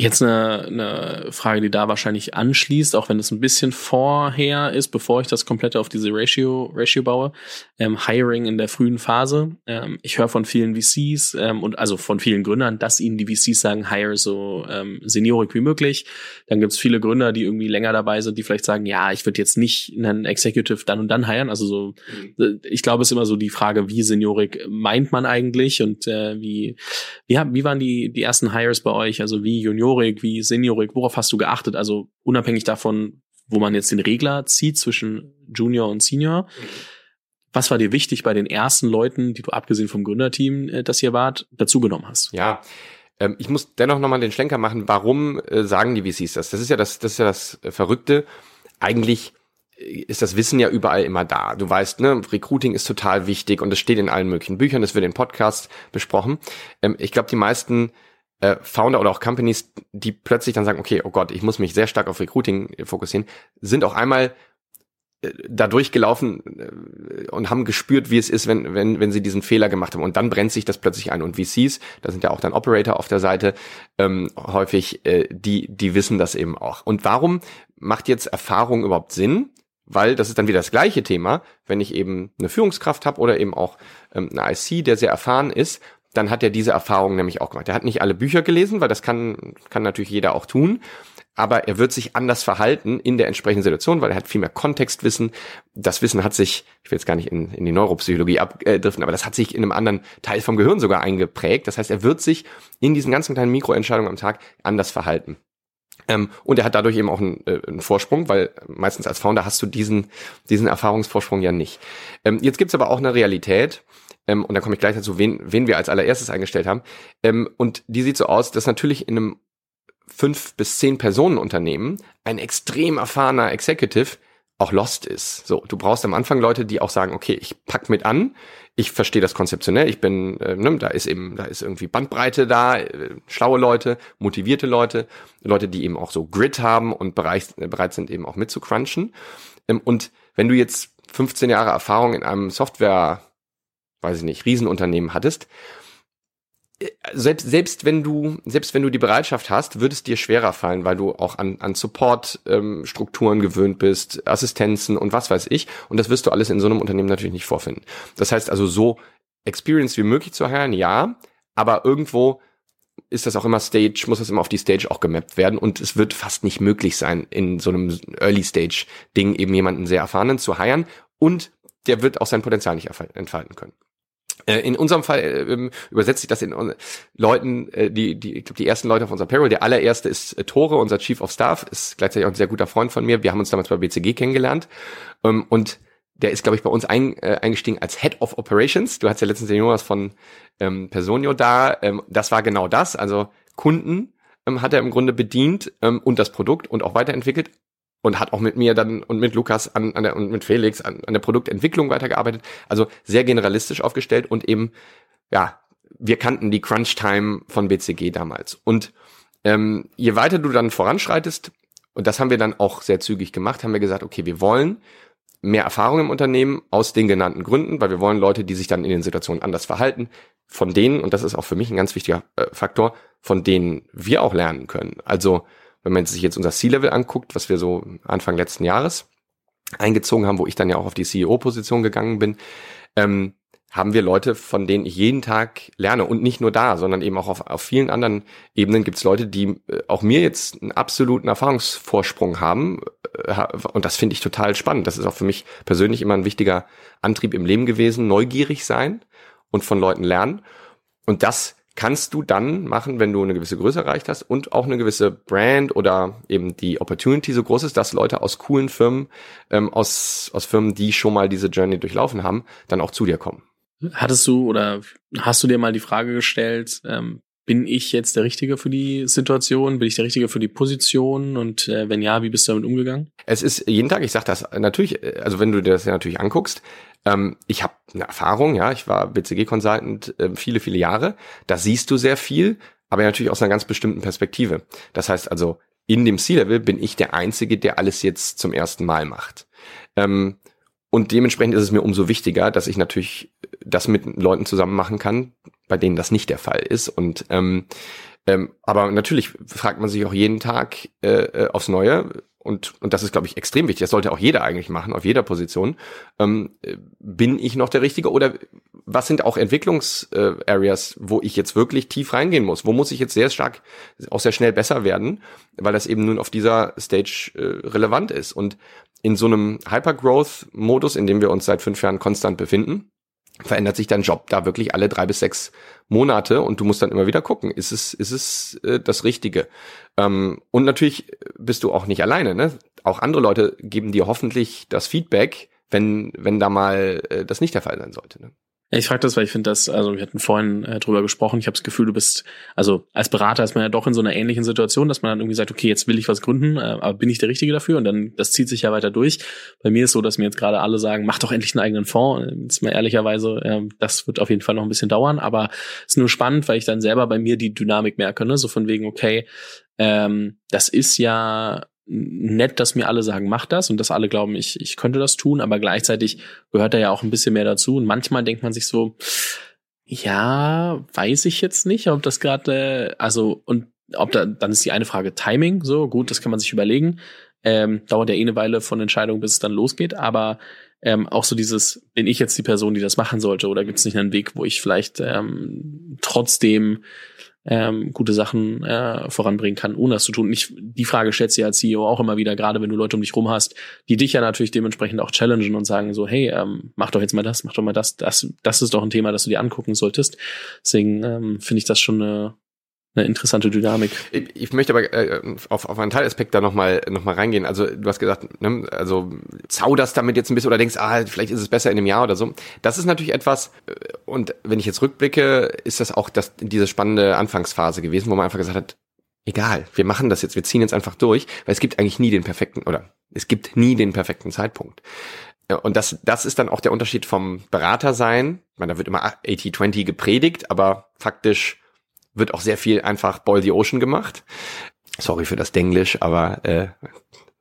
Jetzt eine, eine Frage, die da wahrscheinlich anschließt, auch wenn es ein bisschen vorher ist, bevor ich das komplette auf diese Ratio, Ratio baue. Ähm, Hiring in der frühen Phase. Ähm, ich höre von vielen VCs ähm, und also von vielen Gründern, dass ihnen die VCs sagen, hire so ähm, seniorig wie möglich. Dann gibt es viele Gründer, die irgendwie länger dabei sind, die vielleicht sagen, ja, ich würde jetzt nicht einen Executive dann und dann hiren. Also so, mhm. ich glaube, es ist immer so die Frage, wie seniorig meint man eigentlich und äh, wie, ja, wie waren die, die ersten Hires bei euch? Also wie Junior Juniorik, wie Seniorik, worauf hast du geachtet? Also unabhängig davon, wo man jetzt den Regler zieht zwischen Junior und Senior. Was war dir wichtig bei den ersten Leuten, die du abgesehen vom Gründerteam, äh, das ihr wart, dazugenommen hast? Ja, ähm, ich muss dennoch nochmal den Schlenker machen. Warum äh, sagen die VCs das? Das ist ja das, das ist ja das äh, Verrückte. Eigentlich ist das Wissen ja überall immer da. Du weißt, ne, Recruiting ist total wichtig und es steht in allen möglichen Büchern, das wird in Podcasts besprochen. Ähm, ich glaube, die meisten äh, Founder oder auch Companies, die plötzlich dann sagen, okay, oh Gott, ich muss mich sehr stark auf Recruiting fokussieren, sind auch einmal äh, da durchgelaufen äh, und haben gespürt, wie es ist, wenn, wenn, wenn sie diesen Fehler gemacht haben. Und dann brennt sich das plötzlich ein. Und VCs, da sind ja auch dann Operator auf der Seite, ähm, häufig, äh, die, die wissen das eben auch. Und warum macht jetzt Erfahrung überhaupt Sinn? Weil das ist dann wieder das gleiche Thema, wenn ich eben eine Führungskraft habe oder eben auch ähm, eine IC, der sehr erfahren ist, dann hat er diese Erfahrung nämlich auch gemacht. Er hat nicht alle Bücher gelesen, weil das kann, kann natürlich jeder auch tun. Aber er wird sich anders verhalten in der entsprechenden Situation, weil er hat viel mehr Kontextwissen. Das Wissen hat sich, ich will jetzt gar nicht in, in die Neuropsychologie abdriften, aber das hat sich in einem anderen Teil vom Gehirn sogar eingeprägt. Das heißt, er wird sich in diesen ganzen kleinen Mikroentscheidungen am Tag anders verhalten. Ähm, und er hat dadurch eben auch einen, äh, einen, Vorsprung, weil meistens als Founder hast du diesen, diesen Erfahrungsvorsprung ja nicht. Ähm, jetzt gibt's aber auch eine Realität, ähm, und da komme ich gleich dazu, wen, wen wir als allererstes eingestellt haben. Ähm, und die sieht so aus, dass natürlich in einem fünf bis zehn Personen Unternehmen ein extrem erfahrener Executive auch lost ist. So, du brauchst am Anfang Leute, die auch sagen, okay, ich pack mit an, ich verstehe das konzeptionell, ich bin, äh, ne, da ist eben, da ist irgendwie Bandbreite da, äh, schlaue Leute, motivierte Leute, Leute, die eben auch so Grit haben und bereit, äh, bereit sind eben auch mitzukranchen. Ähm, und wenn du jetzt 15 Jahre Erfahrung in einem Software weiß ich nicht, Riesenunternehmen hattest, äh, selbst, selbst wenn du, selbst wenn du die Bereitschaft hast, würde es dir schwerer fallen, weil du auch an, an Support-Strukturen ähm, gewöhnt bist, Assistenzen und was weiß ich. Und das wirst du alles in so einem Unternehmen natürlich nicht vorfinden. Das heißt also, so Experience wie möglich zu heiraten, ja, aber irgendwo ist das auch immer Stage, muss das immer auf die Stage auch gemappt werden und es wird fast nicht möglich sein, in so einem Early Stage Ding eben jemanden sehr erfahrenen zu heiren und der wird auch sein Potenzial nicht entfalten können. Äh, in unserem Fall äh, übersetzt sich das in Leuten, äh, die, die, ich glaube, die ersten Leute auf unserer Payroll. Der allererste ist äh, Tore, unser Chief of Staff, ist gleichzeitig auch ein sehr guter Freund von mir. Wir haben uns damals bei BCG kennengelernt. Ähm, und der ist, glaube ich, bei uns ein, äh, eingestiegen als Head of Operations. Du hast ja letztens den Jonas von ähm, Personio da. Ähm, das war genau das. Also Kunden ähm, hat er im Grunde bedient ähm, und das Produkt und auch weiterentwickelt und hat auch mit mir dann und mit Lukas an, an der, und mit Felix an, an der Produktentwicklung weitergearbeitet. Also sehr generalistisch aufgestellt und eben, ja, wir kannten die Crunch-Time von BCG damals. Und ähm, je weiter du dann voranschreitest, und das haben wir dann auch sehr zügig gemacht, haben wir gesagt, okay, wir wollen mehr Erfahrung im Unternehmen aus den genannten Gründen, weil wir wollen Leute, die sich dann in den Situationen anders verhalten, von denen, und das ist auch für mich ein ganz wichtiger äh, Faktor, von denen wir auch lernen können. Also wenn man sich jetzt unser C-Level anguckt, was wir so Anfang letzten Jahres eingezogen haben, wo ich dann ja auch auf die CEO-Position gegangen bin, ähm, haben wir Leute, von denen ich jeden Tag lerne. Und nicht nur da, sondern eben auch auf, auf vielen anderen Ebenen gibt es Leute, die äh, auch mir jetzt einen absoluten Erfahrungsvorsprung haben. Äh, und das finde ich total spannend. Das ist auch für mich persönlich immer ein wichtiger Antrieb im Leben gewesen, neugierig sein und von Leuten lernen. Und das kannst du dann machen, wenn du eine gewisse Größe erreicht hast und auch eine gewisse Brand oder eben die Opportunity so groß ist, dass Leute aus coolen Firmen, ähm, aus, aus Firmen, die schon mal diese Journey durchlaufen haben, dann auch zu dir kommen. Hattest du oder hast du dir mal die Frage gestellt, ähm, bin ich jetzt der Richtige für die Situation? Bin ich der Richtige für die Position? Und äh, wenn ja, wie bist du damit umgegangen? Es ist jeden Tag, ich sage das natürlich, also wenn du dir das ja natürlich anguckst, ähm, ich habe eine Erfahrung, ja, ich war BCG-Consultant äh, viele, viele Jahre, da siehst du sehr viel, aber natürlich aus einer ganz bestimmten Perspektive. Das heißt also, in dem C-Level bin ich der Einzige, der alles jetzt zum ersten Mal macht. Ähm, und dementsprechend ist es mir umso wichtiger, dass ich natürlich das mit Leuten zusammen machen kann, bei denen das nicht der Fall ist. Und ähm, ähm, aber natürlich fragt man sich auch jeden Tag äh, äh aufs Neue, und, und das ist, glaube ich, extrem wichtig, das sollte auch jeder eigentlich machen, auf jeder Position, ähm, bin ich noch der Richtige oder was sind auch Entwicklungsareas, äh, wo ich jetzt wirklich tief reingehen muss? Wo muss ich jetzt sehr stark, auch sehr schnell besser werden, weil das eben nun auf dieser Stage äh, relevant ist. Und in so einem Hypergrowth-Modus, in dem wir uns seit fünf Jahren konstant befinden, verändert sich dein Job da wirklich alle drei bis sechs Monate und du musst dann immer wieder gucken, ist es, ist es äh, das Richtige? Ähm, und natürlich bist du auch nicht alleine, ne? Auch andere Leute geben dir hoffentlich das Feedback, wenn, wenn da mal äh, das nicht der Fall sein sollte. Ne? Ich frage das, weil ich finde das, also wir hatten vorhin äh, drüber gesprochen, ich habe das Gefühl, du bist, also als Berater ist man ja doch in so einer ähnlichen Situation, dass man dann irgendwie sagt, okay, jetzt will ich was gründen, äh, aber bin ich der Richtige dafür? Und dann, das zieht sich ja weiter durch. Bei mir ist so, dass mir jetzt gerade alle sagen, mach doch endlich einen eigenen Fonds. Jetzt mal ehrlicherweise, äh, das wird auf jeden Fall noch ein bisschen dauern, aber ist nur spannend, weil ich dann selber bei mir die Dynamik merke, ne? so von wegen, okay, ähm, das ist ja nett, dass mir alle sagen, mach das und dass alle glauben, ich, ich könnte das tun, aber gleichzeitig gehört da ja auch ein bisschen mehr dazu. Und manchmal denkt man sich so, ja, weiß ich jetzt nicht, ob das gerade, also, und ob da, dann ist die eine Frage Timing, so, gut, das kann man sich überlegen. Ähm, dauert ja eh eine Weile von Entscheidung, bis es dann losgeht, aber ähm, auch so dieses, bin ich jetzt die Person, die das machen sollte, oder gibt es nicht einen Weg, wo ich vielleicht ähm, trotzdem ähm, gute Sachen äh, voranbringen kann, ohne das zu tun. Ich, die Frage stellst du ja als CEO auch immer wieder, gerade wenn du Leute um dich rum hast, die dich ja natürlich dementsprechend auch challengen und sagen so, hey, ähm, mach doch jetzt mal das, mach doch mal das, das, das ist doch ein Thema, das du dir angucken solltest. Deswegen ähm, finde ich das schon eine, eine interessante Dynamik. Ich, ich möchte aber äh, auf, auf einen Teilaspekt da nochmal noch mal reingehen. Also du hast gesagt, ne, also zauderst damit jetzt ein bisschen oder denkst, ah, vielleicht ist es besser in einem Jahr oder so. Das ist natürlich etwas, äh, und wenn ich jetzt rückblicke, ist das auch das, diese spannende Anfangsphase gewesen, wo man einfach gesagt hat, egal, wir machen das jetzt, wir ziehen jetzt einfach durch, weil es gibt eigentlich nie den perfekten, oder es gibt nie den perfekten Zeitpunkt. Und das, das ist dann auch der Unterschied vom Berater sein. Ich meine, da wird immer 80-20 gepredigt, aber faktisch wird auch sehr viel einfach Boil the Ocean gemacht. Sorry für das Denglisch, aber äh,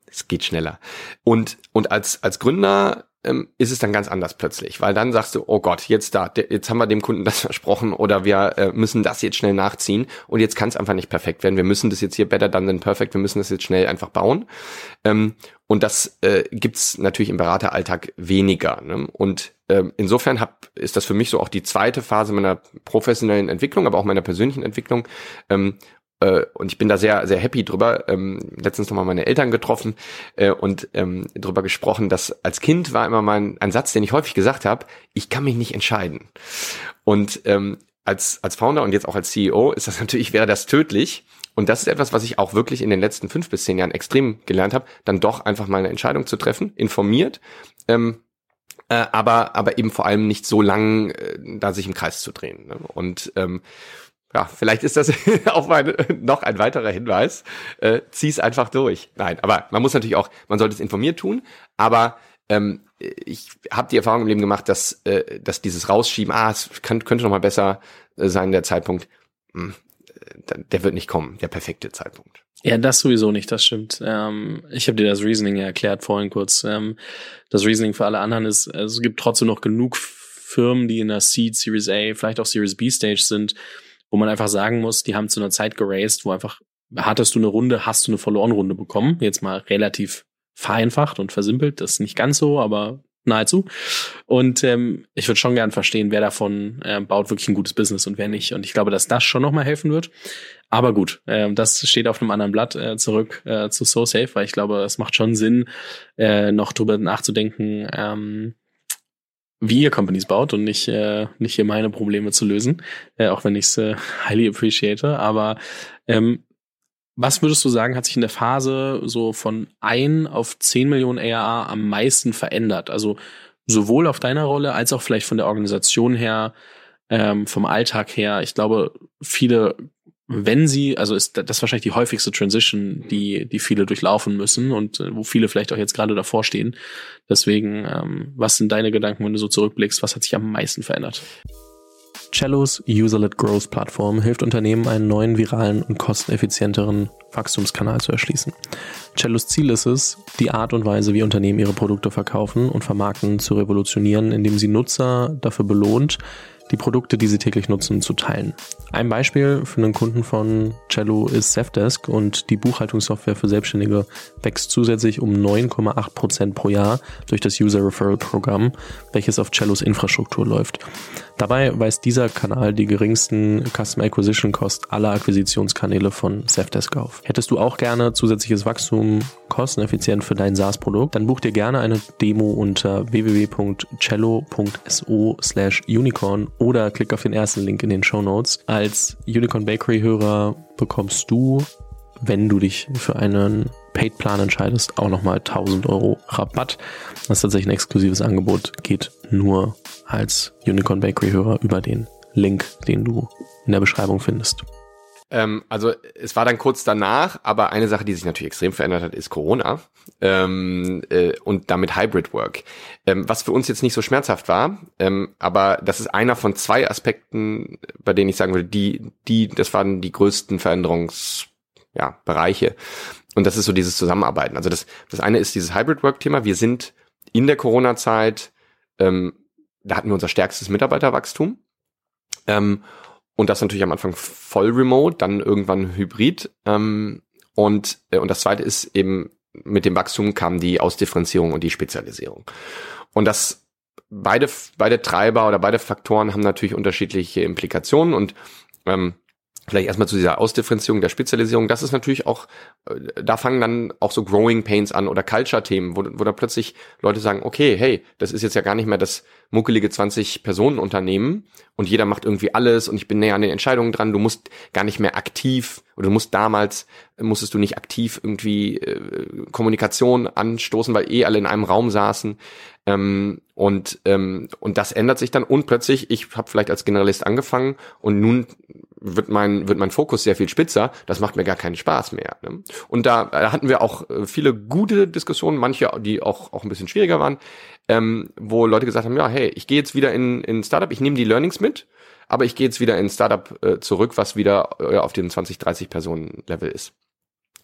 es geht schneller. Und, und als, als Gründer ähm, ist es dann ganz anders plötzlich, weil dann sagst du, oh Gott, jetzt da, jetzt haben wir dem Kunden das versprochen oder wir äh, müssen das jetzt schnell nachziehen und jetzt kann es einfach nicht perfekt werden. Wir müssen das jetzt hier better done than perfect, wir müssen das jetzt schnell einfach bauen. Ähm, und das äh, gibt's natürlich im Berateralltag weniger. Ne? Und ähm, insofern hab, ist das für mich so auch die zweite Phase meiner professionellen Entwicklung, aber auch meiner persönlichen Entwicklung, ähm, äh, und ich bin da sehr, sehr happy drüber. Ähm, letztens nochmal meine Eltern getroffen äh, und ähm, drüber gesprochen, dass als Kind war immer mein ein Satz, den ich häufig gesagt habe, ich kann mich nicht entscheiden. Und ähm, als, als Founder und jetzt auch als CEO ist das natürlich, wäre das tödlich. Und das ist etwas, was ich auch wirklich in den letzten fünf bis zehn Jahren extrem gelernt habe, dann doch einfach mal eine Entscheidung zu treffen, informiert, ähm, äh, aber, aber eben vor allem nicht so lang äh, da sich im Kreis zu drehen. Ne? Und ähm, ja, vielleicht ist das auch mal noch ein weiterer Hinweis. Äh, zieh's einfach durch. Nein, aber man muss natürlich auch, man sollte es informiert tun, aber ähm, ich habe die Erfahrung im Leben gemacht, dass, äh, dass dieses Rausschieben, ah, es kann, könnte noch mal besser äh, sein, der Zeitpunkt, mh, hm, der wird nicht kommen, der perfekte Zeitpunkt. Ja, das sowieso nicht, das stimmt. Ähm, ich habe dir das Reasoning ja erklärt vorhin kurz. Ähm, das Reasoning für alle anderen ist, also es gibt trotzdem noch genug Firmen, die in der Seed, Series A, vielleicht auch Series B Stage sind, wo man einfach sagen muss, die haben zu einer Zeit geraced, wo einfach hattest du eine Runde, hast du eine verloren Runde bekommen. Jetzt mal relativ vereinfacht und versimpelt, das ist nicht ganz so, aber nahezu. Und ähm, ich würde schon gern verstehen, wer davon äh, baut wirklich ein gutes Business und wer nicht. Und ich glaube, dass das schon nochmal helfen wird. Aber gut, äh, das steht auf einem anderen Blatt äh, zurück äh, zu SoSafe, weil ich glaube, es macht schon Sinn, äh, noch drüber nachzudenken, ähm, wie ihr Companies baut und nicht, äh, nicht hier meine Probleme zu lösen, äh, auch wenn ich es äh, highly appreciate. Aber ähm, was würdest du sagen, hat sich in der Phase so von ein auf zehn Millionen ARA am meisten verändert? Also sowohl auf deiner Rolle als auch vielleicht von der Organisation her, ähm, vom Alltag her. Ich glaube, viele wenn sie, also ist das wahrscheinlich die häufigste Transition, die, die viele durchlaufen müssen und äh, wo viele vielleicht auch jetzt gerade davor stehen. Deswegen, ähm, was sind deine Gedanken, wenn du so zurückblickst? Was hat sich am meisten verändert? Cellos User-led Growth Plattform hilft Unternehmen, einen neuen viralen und kosteneffizienteren Wachstumskanal zu erschließen. Cellos Ziel ist es, die Art und Weise, wie Unternehmen ihre Produkte verkaufen und vermarkten, zu revolutionieren, indem sie Nutzer dafür belohnt, die Produkte, die sie täglich nutzen, zu teilen. Ein Beispiel für einen Kunden von Cello ist Safdesk und die Buchhaltungssoftware für Selbstständige wächst zusätzlich um 9,8 Prozent pro Jahr durch das User Referral Programm, welches auf Cellos Infrastruktur läuft. Dabei weist dieser Kanal die geringsten Customer Acquisition Cost aller Akquisitionskanäle von Safdesk auf. Hättest du auch gerne zusätzliches Wachstum kosteneffizient für dein SaaS-Produkt, dann buch dir gerne eine Demo unter www.cello.so slash unicorn oder klick auf den ersten Link in den Show Notes. Als Unicorn Bakery Hörer bekommst du, wenn du dich für einen Paid-Plan entscheidest, auch nochmal 1000 Euro Rabatt. Das ist tatsächlich ein exklusives Angebot, geht nur als Unicorn Bakery Hörer über den Link, den du in der Beschreibung findest. Ähm, also es war dann kurz danach, aber eine Sache, die sich natürlich extrem verändert hat, ist Corona ähm, äh, und damit Hybrid Work. Ähm, was für uns jetzt nicht so schmerzhaft war, ähm, aber das ist einer von zwei Aspekten, bei denen ich sagen würde, die, die, das waren die größten Veränderungsbereiche. Ja, und das ist so dieses Zusammenarbeiten. Also das, das eine ist dieses Hybrid Work Thema. Wir sind in der Corona-Zeit, ähm, da hatten wir unser stärkstes Mitarbeiterwachstum. Ähm, und das natürlich am Anfang voll remote, dann irgendwann hybrid. Ähm, und, äh, und das zweite ist eben, mit dem Wachstum kam die Ausdifferenzierung und die Spezialisierung. Und das beide, beide Treiber oder beide Faktoren haben natürlich unterschiedliche Implikationen und ähm, Vielleicht erstmal zu dieser Ausdifferenzierung der Spezialisierung. Das ist natürlich auch, äh, da fangen dann auch so Growing Pains an oder Culture-Themen, wo, wo da plötzlich Leute sagen, okay, hey, das ist jetzt ja gar nicht mehr das muckelige 20-Personen-Unternehmen und jeder macht irgendwie alles und ich bin näher an den Entscheidungen dran. Du musst gar nicht mehr aktiv oder du musst damals, musstest du nicht aktiv irgendwie äh, Kommunikation anstoßen, weil eh alle in einem Raum saßen. Ähm, und, ähm, und das ändert sich dann und plötzlich, ich habe vielleicht als Generalist angefangen und nun wird mein, wird mein Fokus sehr viel spitzer, das macht mir gar keinen Spaß mehr. Ne? Und da, da hatten wir auch äh, viele gute Diskussionen, manche, die auch, auch ein bisschen schwieriger waren, ähm, wo Leute gesagt haben, ja, hey, ich gehe jetzt wieder in, in Startup, ich nehme die Learnings mit, aber ich gehe jetzt wieder in Startup äh, zurück, was wieder äh, auf dem 20, 30 Personen Level ist.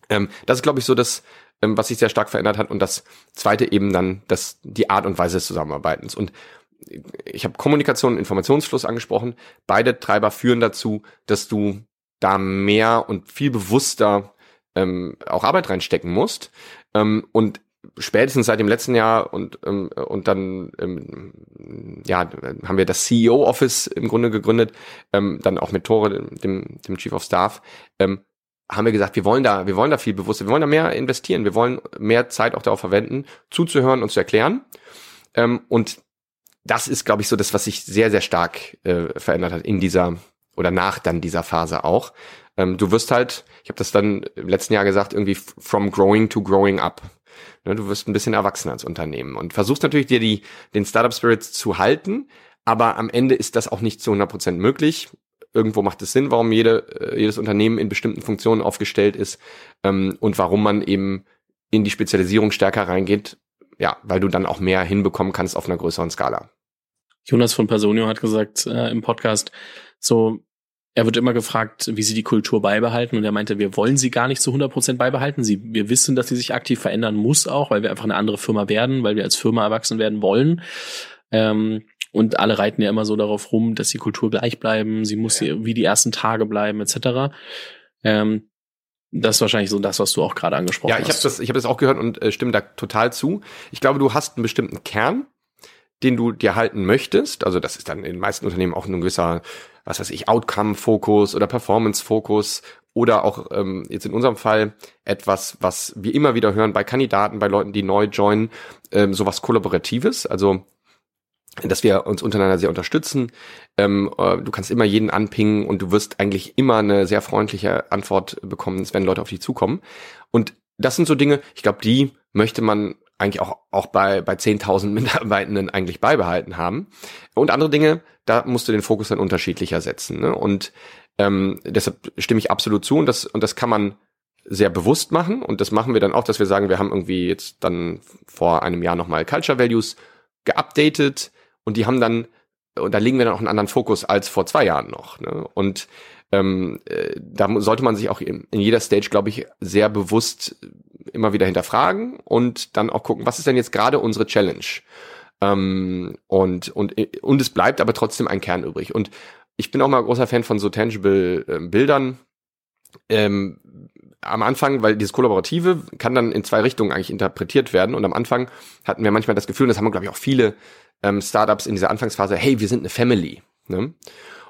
Ähm, das ist, glaube ich, so das, ähm, was sich sehr stark verändert hat. Und das zweite eben dann das, die Art und Weise des Zusammenarbeitens. Und ich habe Kommunikation und Informationsfluss angesprochen. Beide Treiber führen dazu, dass du da mehr und viel bewusster ähm, auch Arbeit reinstecken musst. Ähm, und spätestens seit dem letzten Jahr und ähm, und dann ähm, ja haben wir das CEO Office im Grunde gegründet, ähm, dann auch mit Tore dem dem Chief of Staff, ähm, haben wir gesagt, wir wollen da wir wollen da viel bewusster, wir wollen da mehr investieren, wir wollen mehr Zeit auch darauf verwenden, zuzuhören und zu erklären. Ähm, und das ist, glaube ich, so das, was sich sehr, sehr stark äh, verändert hat in dieser oder nach dann dieser Phase auch. Ähm, du wirst halt, ich habe das dann im letzten Jahr gesagt, irgendwie from growing to growing up. Ne, du wirst ein bisschen erwachsener als Unternehmen und versuchst natürlich dir die, den Startup Spirit zu halten, aber am Ende ist das auch nicht zu 100 Prozent möglich. Irgendwo macht es Sinn, warum jede, äh, jedes Unternehmen in bestimmten Funktionen aufgestellt ist ähm, und warum man eben in die Spezialisierung stärker reingeht, ja, weil du dann auch mehr hinbekommen kannst auf einer größeren Skala. Jonas von Personio hat gesagt äh, im Podcast, so, er wird immer gefragt, wie sie die Kultur beibehalten und er meinte, wir wollen sie gar nicht zu 100 Prozent beibehalten. Sie, wir wissen, dass sie sich aktiv verändern muss auch, weil wir einfach eine andere Firma werden, weil wir als Firma erwachsen werden wollen. Ähm, und alle reiten ja immer so darauf rum, dass die Kultur gleich bleiben, sie muss ja. wie die ersten Tage bleiben, etc. Ähm, das ist wahrscheinlich so das, was du auch gerade angesprochen hast. Ja, ich habe das, ich habe das auch gehört und äh, stimme da total zu. Ich glaube, du hast einen bestimmten Kern, den du dir halten möchtest. Also das ist dann in den meisten Unternehmen auch ein gewisser, was weiß ich, Outcome-Fokus oder Performance-Fokus oder auch ähm, jetzt in unserem Fall etwas, was wir immer wieder hören bei Kandidaten, bei Leuten, die neu joinen, ähm, sowas Kollaboratives. Also dass wir uns untereinander sehr unterstützen. Ähm, äh, du kannst immer jeden anpingen und du wirst eigentlich immer eine sehr freundliche Antwort bekommen, wenn Leute auf dich zukommen. Und das sind so Dinge, ich glaube, die möchte man eigentlich auch, auch bei, bei 10.000 Mitarbeitenden eigentlich beibehalten haben. Und andere Dinge, da musst du den Fokus dann unterschiedlicher setzen. Ne? Und ähm, deshalb stimme ich absolut zu und das, und das kann man sehr bewusst machen und das machen wir dann auch, dass wir sagen, wir haben irgendwie jetzt dann vor einem Jahr nochmal Culture Values geupdatet und die haben dann, und da legen wir dann auch einen anderen Fokus als vor zwei Jahren noch. Ne? Und ähm, äh, da sollte man sich auch in, in jeder Stage, glaube ich, sehr bewusst immer wieder hinterfragen und dann auch gucken, was ist denn jetzt gerade unsere Challenge? Ähm, und, und, und es bleibt aber trotzdem ein Kern übrig. Und ich bin auch mal großer Fan von so tangible äh, Bildern. Ähm, am Anfang, weil dieses Kollaborative kann dann in zwei Richtungen eigentlich interpretiert werden. Und am Anfang hatten wir manchmal das Gefühl, und das haben, glaube ich, auch viele ähm, Startups in dieser Anfangsphase, hey, wir sind eine Family. Ne?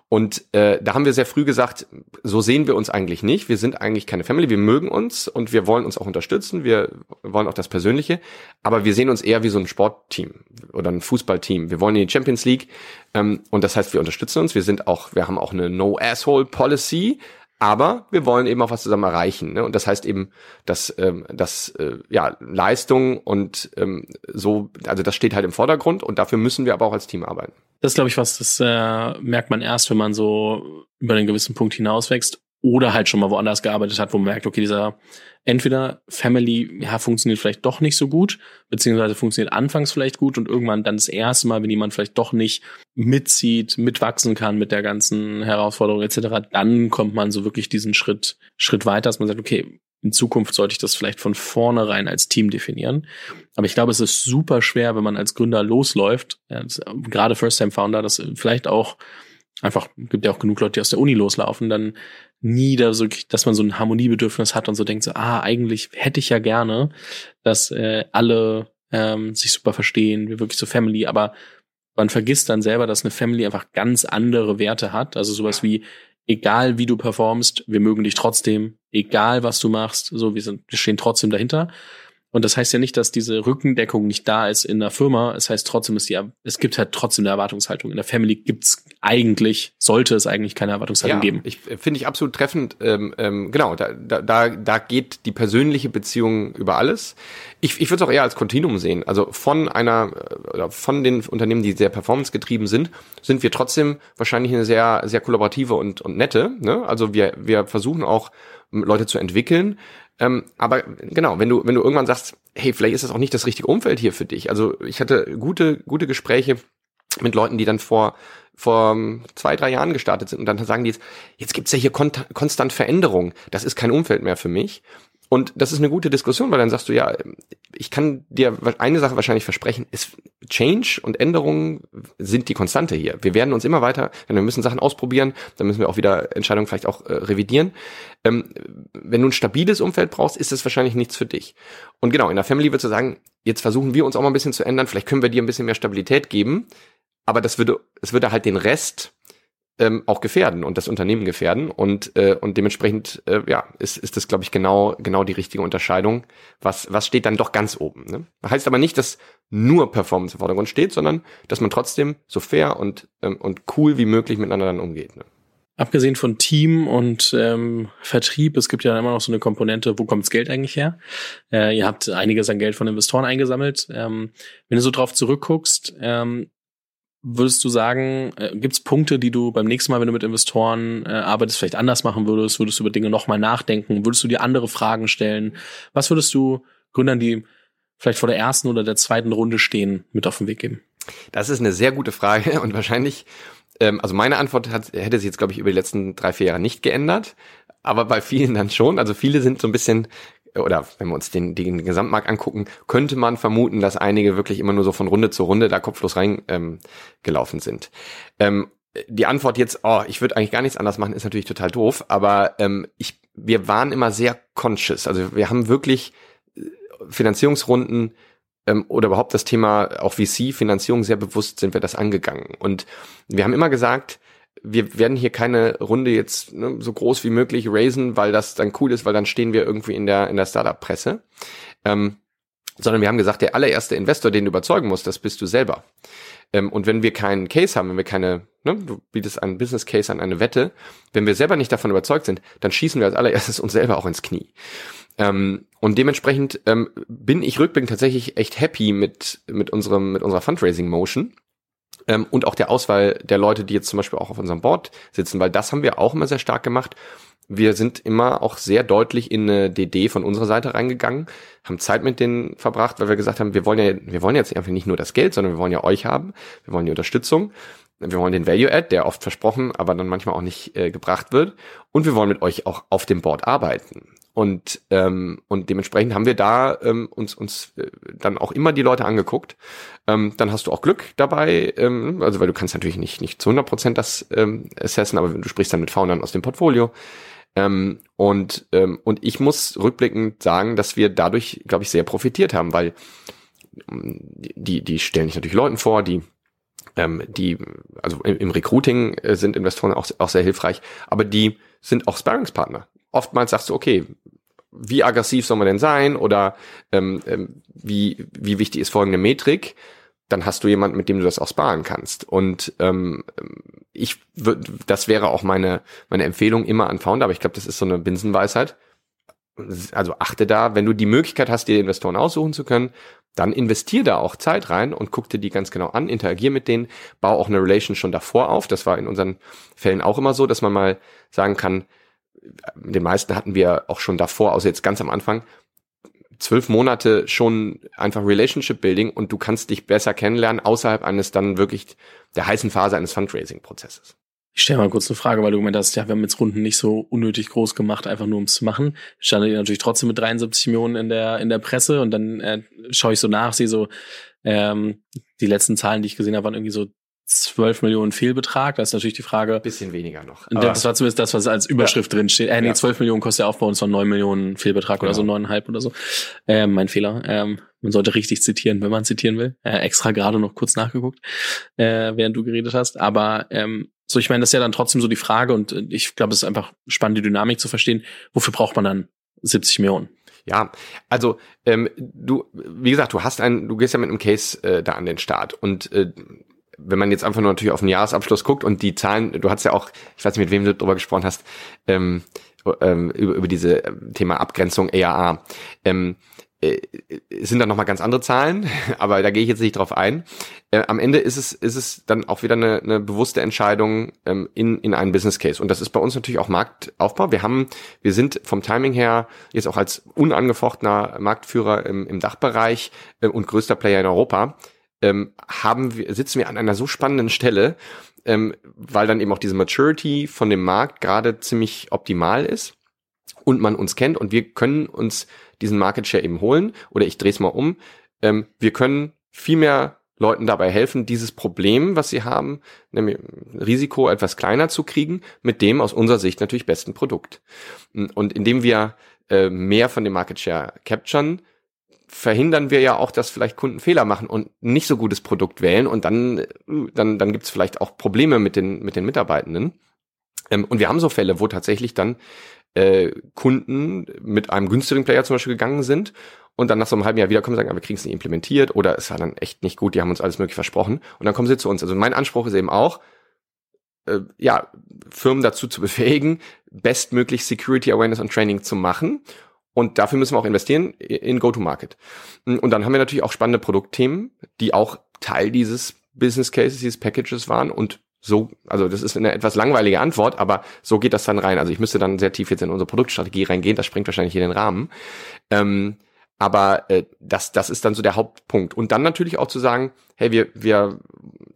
Und äh, da haben wir sehr früh gesagt, so sehen wir uns eigentlich nicht. Wir sind eigentlich keine Family, wir mögen uns und wir wollen uns auch unterstützen, wir wollen auch das Persönliche, aber wir sehen uns eher wie so ein Sportteam oder ein Fußballteam. Wir wollen in die Champions League ähm, und das heißt, wir unterstützen uns. Wir sind auch, wir haben auch eine No-Asshole-Policy, aber wir wollen eben auch was zusammen erreichen. Ne? Und das heißt eben, dass, ähm, dass äh, ja, Leistung und ähm, so, also das steht halt im Vordergrund und dafür müssen wir aber auch als Team arbeiten. Das glaube ich, was, das äh, merkt man erst, wenn man so über einen gewissen Punkt hinauswächst oder halt schon mal woanders gearbeitet hat, wo man merkt, okay, dieser entweder Family, ja, funktioniert vielleicht doch nicht so gut, beziehungsweise funktioniert anfangs vielleicht gut und irgendwann dann das erste Mal, wenn jemand vielleicht doch nicht mitzieht, mitwachsen kann mit der ganzen Herausforderung etc., dann kommt man so wirklich diesen Schritt, Schritt weiter, dass man sagt, okay, in Zukunft sollte ich das vielleicht von vornherein als Team definieren. Aber ich glaube, es ist super schwer, wenn man als Gründer losläuft, ja, das, gerade First-Time-Founder, das vielleicht auch einfach, gibt ja auch genug Leute, die aus der Uni loslaufen, dann nie da so, dass man so ein Harmoniebedürfnis hat und so denkt so, ah, eigentlich hätte ich ja gerne, dass äh, alle ähm, sich super verstehen, wir wirklich so Family, aber man vergisst dann selber, dass eine Family einfach ganz andere Werte hat. Also sowas wie, egal wie du performst, wir mögen dich trotzdem, egal was du machst, so wir sind, wir stehen trotzdem dahinter. Und das heißt ja nicht, dass diese Rückendeckung nicht da ist in der Firma. Es heißt trotzdem, dass die, es gibt halt trotzdem eine Erwartungshaltung. In der Family gibt's eigentlich, sollte es eigentlich keine Erwartungshaltung ja, geben. Ich finde ich absolut treffend. Ähm, ähm, genau, da, da, da geht die persönliche Beziehung über alles. Ich, ich würde es auch eher als Kontinuum sehen. Also von einer oder von den Unternehmen, die sehr performancegetrieben sind, sind wir trotzdem wahrscheinlich eine sehr, sehr kollaborative und, und nette. Ne? Also wir, wir versuchen auch Leute zu entwickeln. Ähm, aber genau, wenn du, wenn du irgendwann sagst, hey, vielleicht ist das auch nicht das richtige Umfeld hier für dich. Also ich hatte gute, gute Gespräche mit Leuten, die dann vor, vor zwei, drei Jahren gestartet sind und dann sagen die jetzt, jetzt gibt's ja hier konstant Veränderung. Das ist kein Umfeld mehr für mich. Und das ist eine gute Diskussion, weil dann sagst du ja, ich kann dir eine Sache wahrscheinlich versprechen, ist Change und Änderungen sind die Konstante hier. Wir werden uns immer weiter, wir müssen Sachen ausprobieren, dann müssen wir auch wieder Entscheidungen vielleicht auch äh, revidieren. Ähm, wenn du ein stabiles Umfeld brauchst, ist das wahrscheinlich nichts für dich. Und genau, in der Family würdest du sagen, jetzt versuchen wir uns auch mal ein bisschen zu ändern, vielleicht können wir dir ein bisschen mehr Stabilität geben, aber das würde, es würde halt den Rest ähm, auch gefährden und das Unternehmen gefährden und äh, und dementsprechend äh, ja ist ist das glaube ich genau genau die richtige Unterscheidung was was steht dann doch ganz oben ne? heißt aber nicht dass nur Performance im Vordergrund steht sondern dass man trotzdem so fair und ähm, und cool wie möglich miteinander dann umgeht ne? Abgesehen von Team und ähm, Vertrieb, es gibt ja immer noch so eine Komponente, wo kommt's Geld eigentlich her? Äh, ihr habt einiges an Geld von Investoren eingesammelt. Ähm, wenn du so drauf zurückguckst, ähm, Würdest du sagen, äh, gibt es Punkte, die du beim nächsten Mal, wenn du mit Investoren äh, arbeitest, vielleicht anders machen würdest? Würdest du über Dinge nochmal nachdenken? Würdest du dir andere Fragen stellen? Was würdest du Gründern, die vielleicht vor der ersten oder der zweiten Runde stehen, mit auf den Weg geben? Das ist eine sehr gute Frage und wahrscheinlich, ähm, also meine Antwort hat, hätte sich jetzt, glaube ich, über die letzten drei, vier Jahre nicht geändert aber bei vielen dann schon. Also viele sind so ein bisschen oder wenn wir uns den, den Gesamtmarkt angucken, könnte man vermuten, dass einige wirklich immer nur so von Runde zu Runde da kopflos rein ähm, sind. Ähm, die Antwort jetzt, oh, ich würde eigentlich gar nichts anders machen, ist natürlich total doof, aber ähm, ich, wir waren immer sehr conscious. Also wir haben wirklich äh, Finanzierungsrunden ähm, oder überhaupt das Thema auch VC-Finanzierung sehr bewusst sind wir das angegangen. Und wir haben immer gesagt, wir werden hier keine Runde jetzt ne, so groß wie möglich raisen, weil das dann cool ist, weil dann stehen wir irgendwie in der, in der Startup-Presse. Ähm, sondern wir haben gesagt, der allererste Investor, den du überzeugen musst, das bist du selber. Ähm, und wenn wir keinen Case haben, wenn wir keine, ne, du bietest einen Business Case an eine Wette, wenn wir selber nicht davon überzeugt sind, dann schießen wir als allererstes uns selber auch ins Knie. Ähm, und dementsprechend ähm, bin ich rückblickend tatsächlich echt happy mit, mit unserem, mit unserer Fundraising Motion. Ähm, und auch der Auswahl der Leute, die jetzt zum Beispiel auch auf unserem Board sitzen, weil das haben wir auch immer sehr stark gemacht. Wir sind immer auch sehr deutlich in eine DD von unserer Seite reingegangen, haben Zeit mit denen verbracht, weil wir gesagt haben, wir wollen ja, wir wollen jetzt einfach nicht nur das Geld, sondern wir wollen ja euch haben, wir wollen die Unterstützung, wir wollen den Value Add, der oft versprochen, aber dann manchmal auch nicht äh, gebracht wird, und wir wollen mit euch auch auf dem Board arbeiten. Und, ähm, und dementsprechend haben wir da ähm, uns, uns äh, dann auch immer die Leute angeguckt. Ähm, dann hast du auch Glück dabei, ähm, also weil du kannst natürlich nicht, nicht zu 100 Prozent das ähm, assessen, aber du sprichst dann mit Foundern aus dem Portfolio. Ähm, und, ähm, und ich muss rückblickend sagen, dass wir dadurch, glaube ich, sehr profitiert haben, weil ähm, die, die stellen sich natürlich Leuten vor, die ähm, die, also im, im Recruiting äh, sind Investoren auch, auch sehr hilfreich, aber die sind auch Sparringspartner oftmals sagst du, okay, wie aggressiv soll man denn sein oder ähm, ähm, wie, wie wichtig ist folgende Metrik, dann hast du jemanden, mit dem du das auch sparen kannst. Und ähm, ich würde, das wäre auch meine, meine Empfehlung immer an Founder, aber ich glaube, das ist so eine Binsenweisheit. Also achte da, wenn du die Möglichkeit hast, dir Investoren aussuchen zu können, dann investier da auch Zeit rein und guck dir die ganz genau an, interagier mit denen, bau auch eine Relation schon davor auf. Das war in unseren Fällen auch immer so, dass man mal sagen kann, den meisten hatten wir auch schon davor, außer jetzt ganz am Anfang, zwölf Monate schon einfach Relationship Building und du kannst dich besser kennenlernen außerhalb eines dann wirklich der heißen Phase eines Fundraising-Prozesses. Ich stelle mal kurz eine Frage, weil du gemeint hast, ja, wir haben jetzt Runden nicht so unnötig groß gemacht, einfach nur ums zu machen. Standet ihr natürlich trotzdem mit 73 Millionen in der, in der Presse und dann äh, schaue ich so nach, sehe so, ähm, die letzten Zahlen, die ich gesehen habe, waren irgendwie so 12 Millionen Fehlbetrag. Das ist natürlich die Frage. Bisschen weniger noch. das war zumindest das, was als Überschrift ja. drin steht. Äh, nee, ja. 12 Millionen kostet der Aufbau und waren 9 Millionen Fehlbetrag genau. oder so, neuneinhalb oder so. Ähm, mein Fehler. Ähm, man sollte richtig zitieren, wenn man zitieren will. Äh, extra gerade noch kurz nachgeguckt, äh, während du geredet hast. Aber ähm, so, ich meine, das ist ja dann trotzdem so die Frage und äh, ich glaube, es ist einfach spannend, die Dynamik zu verstehen. Wofür braucht man dann 70 Millionen? Ja, also ähm, du, wie gesagt, du hast einen, du gehst ja mit einem Case äh, da an den Start und äh, wenn man jetzt einfach nur natürlich auf den Jahresabschluss guckt und die Zahlen, du hast ja auch, ich weiß nicht, mit wem du darüber gesprochen hast, ähm, ähm, über, über diese ähm, Thema Abgrenzung EAA. Ähm, äh, sind dann nochmal ganz andere Zahlen, aber da gehe ich jetzt nicht drauf ein. Äh, am Ende ist es, ist es dann auch wieder eine, eine bewusste Entscheidung ähm, in, in einen Business Case. Und das ist bei uns natürlich auch Marktaufbau. Wir haben, wir sind vom Timing her jetzt auch als unangefochtener Marktführer im, im Dachbereich äh, und größter Player in Europa ähm, haben wir, sitzen wir an einer so spannenden Stelle, ähm, weil dann eben auch diese Maturity von dem Markt gerade ziemlich optimal ist und man uns kennt und wir können uns diesen Market Share eben holen oder ich drehe es mal um. Ähm, wir können viel mehr Leuten dabei helfen, dieses Problem, was sie haben, nämlich Risiko etwas kleiner zu kriegen, mit dem aus unserer Sicht natürlich besten Produkt. Und indem wir äh, mehr von dem Market Share capturen, verhindern wir ja auch, dass vielleicht Kunden Fehler machen und nicht so gutes Produkt wählen und dann, dann, dann gibt es vielleicht auch Probleme mit den, mit den Mitarbeitenden. Ähm, und wir haben so Fälle, wo tatsächlich dann äh, Kunden mit einem günstigen Player zum Beispiel gegangen sind und dann nach so einem halben Jahr wiederkommen und sagen, aber wir kriegen es nicht implementiert oder es war dann echt nicht gut, die haben uns alles mögliche versprochen und dann kommen sie zu uns. Also mein Anspruch ist eben auch, äh, ja, Firmen dazu zu befähigen, bestmöglich Security Awareness und Training zu machen und dafür müssen wir auch investieren in Go-to-Market. Und dann haben wir natürlich auch spannende Produktthemen, die auch Teil dieses Business Cases, dieses Packages waren und so, also das ist eine etwas langweilige Antwort, aber so geht das dann rein. Also ich müsste dann sehr tief jetzt in unsere Produktstrategie reingehen, das springt wahrscheinlich in den Rahmen. Ähm, aber äh, das, das ist dann so der Hauptpunkt. Und dann natürlich auch zu sagen, hey, wir, wir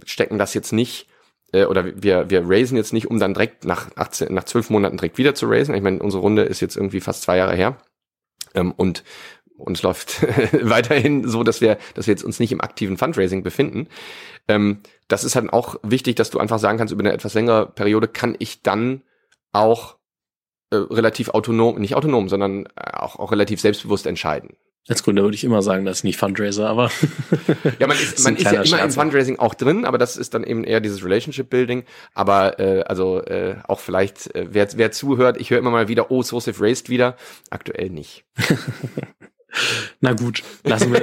stecken das jetzt nicht äh, oder wir, wir raisen jetzt nicht, um dann direkt nach, 18, nach zwölf Monaten direkt wieder zu raisen. Ich meine, unsere Runde ist jetzt irgendwie fast zwei Jahre her. Ähm, und uns läuft weiterhin so, dass wir, dass wir jetzt uns nicht im aktiven Fundraising befinden. Ähm, das ist halt auch wichtig, dass du einfach sagen kannst, über eine etwas längere Periode kann ich dann auch äh, relativ autonom, nicht autonom, sondern äh, auch, auch relativ selbstbewusst entscheiden. Als Gründer würde ich immer sagen, das ist nicht Fundraiser, aber. ja, man ist, man ist ja immer im Fundraising auch drin, aber das ist dann eben eher dieses Relationship Building. Aber äh, also äh, auch vielleicht, äh, wer, wer zuhört, ich höre immer mal wieder, oh, Source Raised wieder. Aktuell nicht. Na gut, lassen wir,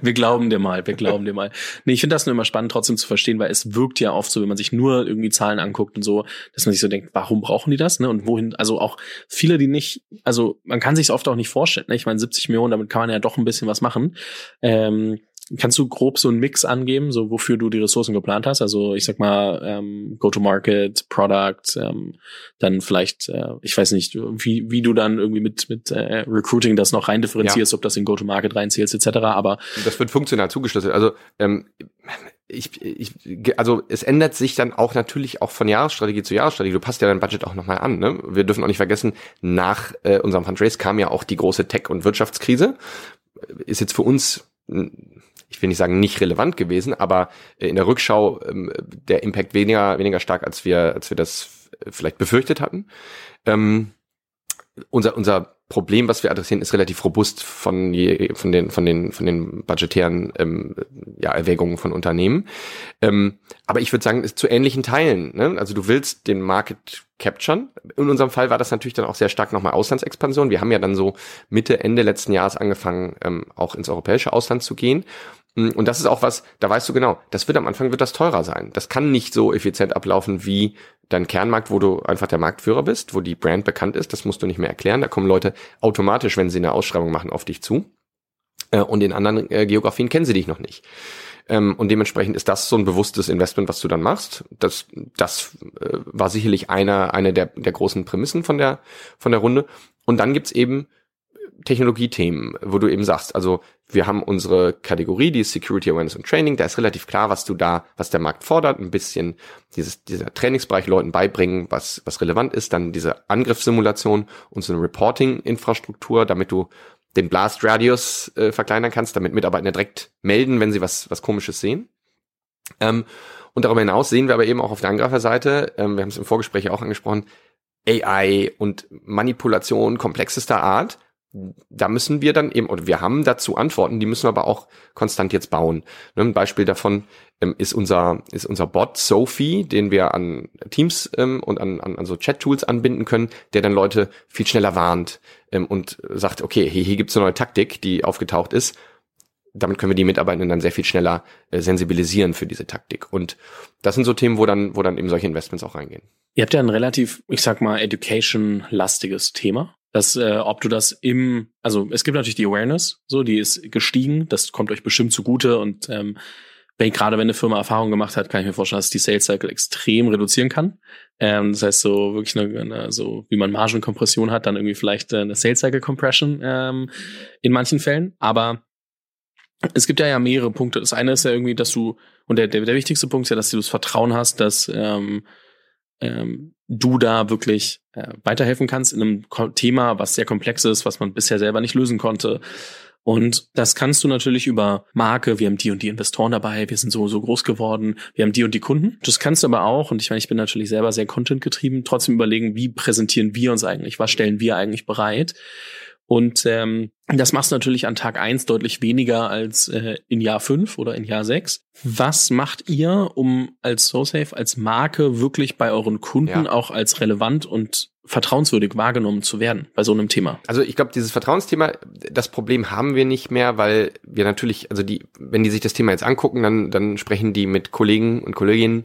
wir glauben dir mal, wir glauben dir mal. Nee, ich finde das nur immer spannend, trotzdem zu verstehen, weil es wirkt ja oft so, wenn man sich nur irgendwie Zahlen anguckt und so, dass man sich so denkt, warum brauchen die das, ne? Und wohin, also auch viele, die nicht, also man kann sich oft auch nicht vorstellen, ne? Ich meine, 70 Millionen, damit kann man ja doch ein bisschen was machen. Ähm, Kannst du grob so einen Mix angeben, so wofür du die Ressourcen geplant hast? Also ich sag mal ähm, Go-to-Market, Product, ähm, dann vielleicht, äh, ich weiß nicht, wie, wie du dann irgendwie mit mit äh, Recruiting das noch rein differenzierst, ja. ob das in Go-to-Market reinzählst etc. Aber das wird funktional zugeschlüsselt. Also ähm, ich, ich, also es ändert sich dann auch natürlich auch von Jahresstrategie zu Jahresstrategie. Du passt ja dein Budget auch nochmal an. Ne? Wir dürfen auch nicht vergessen, nach äh, unserem Fundraise kam ja auch die große Tech- und Wirtschaftskrise. Ist jetzt für uns ich will nicht sagen nicht relevant gewesen, aber in der Rückschau ähm, der Impact weniger weniger stark, als wir als wir das vielleicht befürchtet hatten. Ähm, unser unser Problem, was wir adressieren, ist relativ robust von, je, von den von den von den budgetären ähm, ja, Erwägungen von Unternehmen. Ähm, aber ich würde sagen, ist zu ähnlichen Teilen. Ne? Also du willst den Market capturen. In unserem Fall war das natürlich dann auch sehr stark nochmal Auslandsexpansion. Wir haben ja dann so Mitte Ende letzten Jahres angefangen, ähm, auch ins europäische Ausland zu gehen. Mm, und das ist auch was, da weißt du genau, das wird am Anfang wird das teurer sein. Das kann nicht so effizient ablaufen wie dein Kernmarkt, wo du einfach der Marktführer bist, wo die Brand bekannt ist. Das musst du nicht mehr erklären. Da kommen Leute automatisch, wenn sie eine Ausschreibung machen, auf dich zu. Äh, und in anderen äh, Geografien kennen sie dich noch nicht. Ähm, und dementsprechend ist das so ein bewusstes Investment, was du dann machst. Das, das äh, war sicherlich einer, eine der, der großen Prämissen von der, von der Runde. Und dann gibt's eben Technologiethemen, wo du eben sagst, also wir haben unsere Kategorie, die ist Security Awareness und Training, da ist relativ klar, was du da, was der Markt fordert, ein bisschen dieses, dieser Trainingsbereich Leuten beibringen, was, was relevant ist, dann diese Angriffssimulation und so eine Reporting-Infrastruktur, damit du den Blast Radius äh, verkleinern kannst, damit Mitarbeiter direkt melden, wenn sie was, was komisches sehen. Ähm, und darüber hinaus sehen wir aber eben auch auf der Angreiferseite, ähm, wir haben es im Vorgespräch auch angesprochen, AI und Manipulation komplexester Art da müssen wir dann eben, oder wir haben dazu Antworten, die müssen wir aber auch konstant jetzt bauen. Ne, ein Beispiel davon ähm, ist unser, ist unser Bot Sophie, den wir an Teams ähm, und an, an, an so Chat-Tools anbinden können, der dann Leute viel schneller warnt ähm, und sagt, okay, hier, hier gibt's eine neue Taktik, die aufgetaucht ist. Damit können wir die Mitarbeitenden dann sehr viel schneller äh, sensibilisieren für diese Taktik. Und das sind so Themen, wo dann, wo dann eben solche Investments auch reingehen. Ihr habt ja ein relativ, ich sag mal, education-lastiges Thema dass äh, ob du das im, also es gibt natürlich die Awareness, so die ist gestiegen, das kommt euch bestimmt zugute und ähm, wenn, gerade wenn eine Firma Erfahrung gemacht hat, kann ich mir vorstellen, dass die Sales Cycle extrem reduzieren kann. Ähm, das heißt so wirklich eine, eine, so wie man Margenkompression hat, dann irgendwie vielleicht äh, eine Sales Cycle Compression ähm, in manchen Fällen. Aber es gibt ja ja mehrere Punkte. Das eine ist ja irgendwie, dass du und der der, der wichtigste Punkt ist ja, dass du das Vertrauen hast, dass ähm, ähm, du da wirklich äh, weiterhelfen kannst in einem Thema, was sehr komplex ist, was man bisher selber nicht lösen konnte. Und das kannst du natürlich über Marke, wir haben die und die Investoren dabei, wir sind so, so groß geworden, wir haben die und die Kunden. Das kannst du aber auch, und ich meine, ich bin natürlich selber sehr Content getrieben, trotzdem überlegen, wie präsentieren wir uns eigentlich, was stellen wir eigentlich bereit. Und ähm, das machst du natürlich an Tag eins deutlich weniger als äh, in Jahr fünf oder in Jahr sechs. Was macht ihr, um als SoSafe, als Marke wirklich bei euren Kunden ja. auch als relevant und vertrauenswürdig wahrgenommen zu werden bei so einem Thema? Also ich glaube, dieses Vertrauensthema, das Problem haben wir nicht mehr, weil wir natürlich, also die, wenn die sich das Thema jetzt angucken, dann, dann sprechen die mit Kollegen und Kolleginnen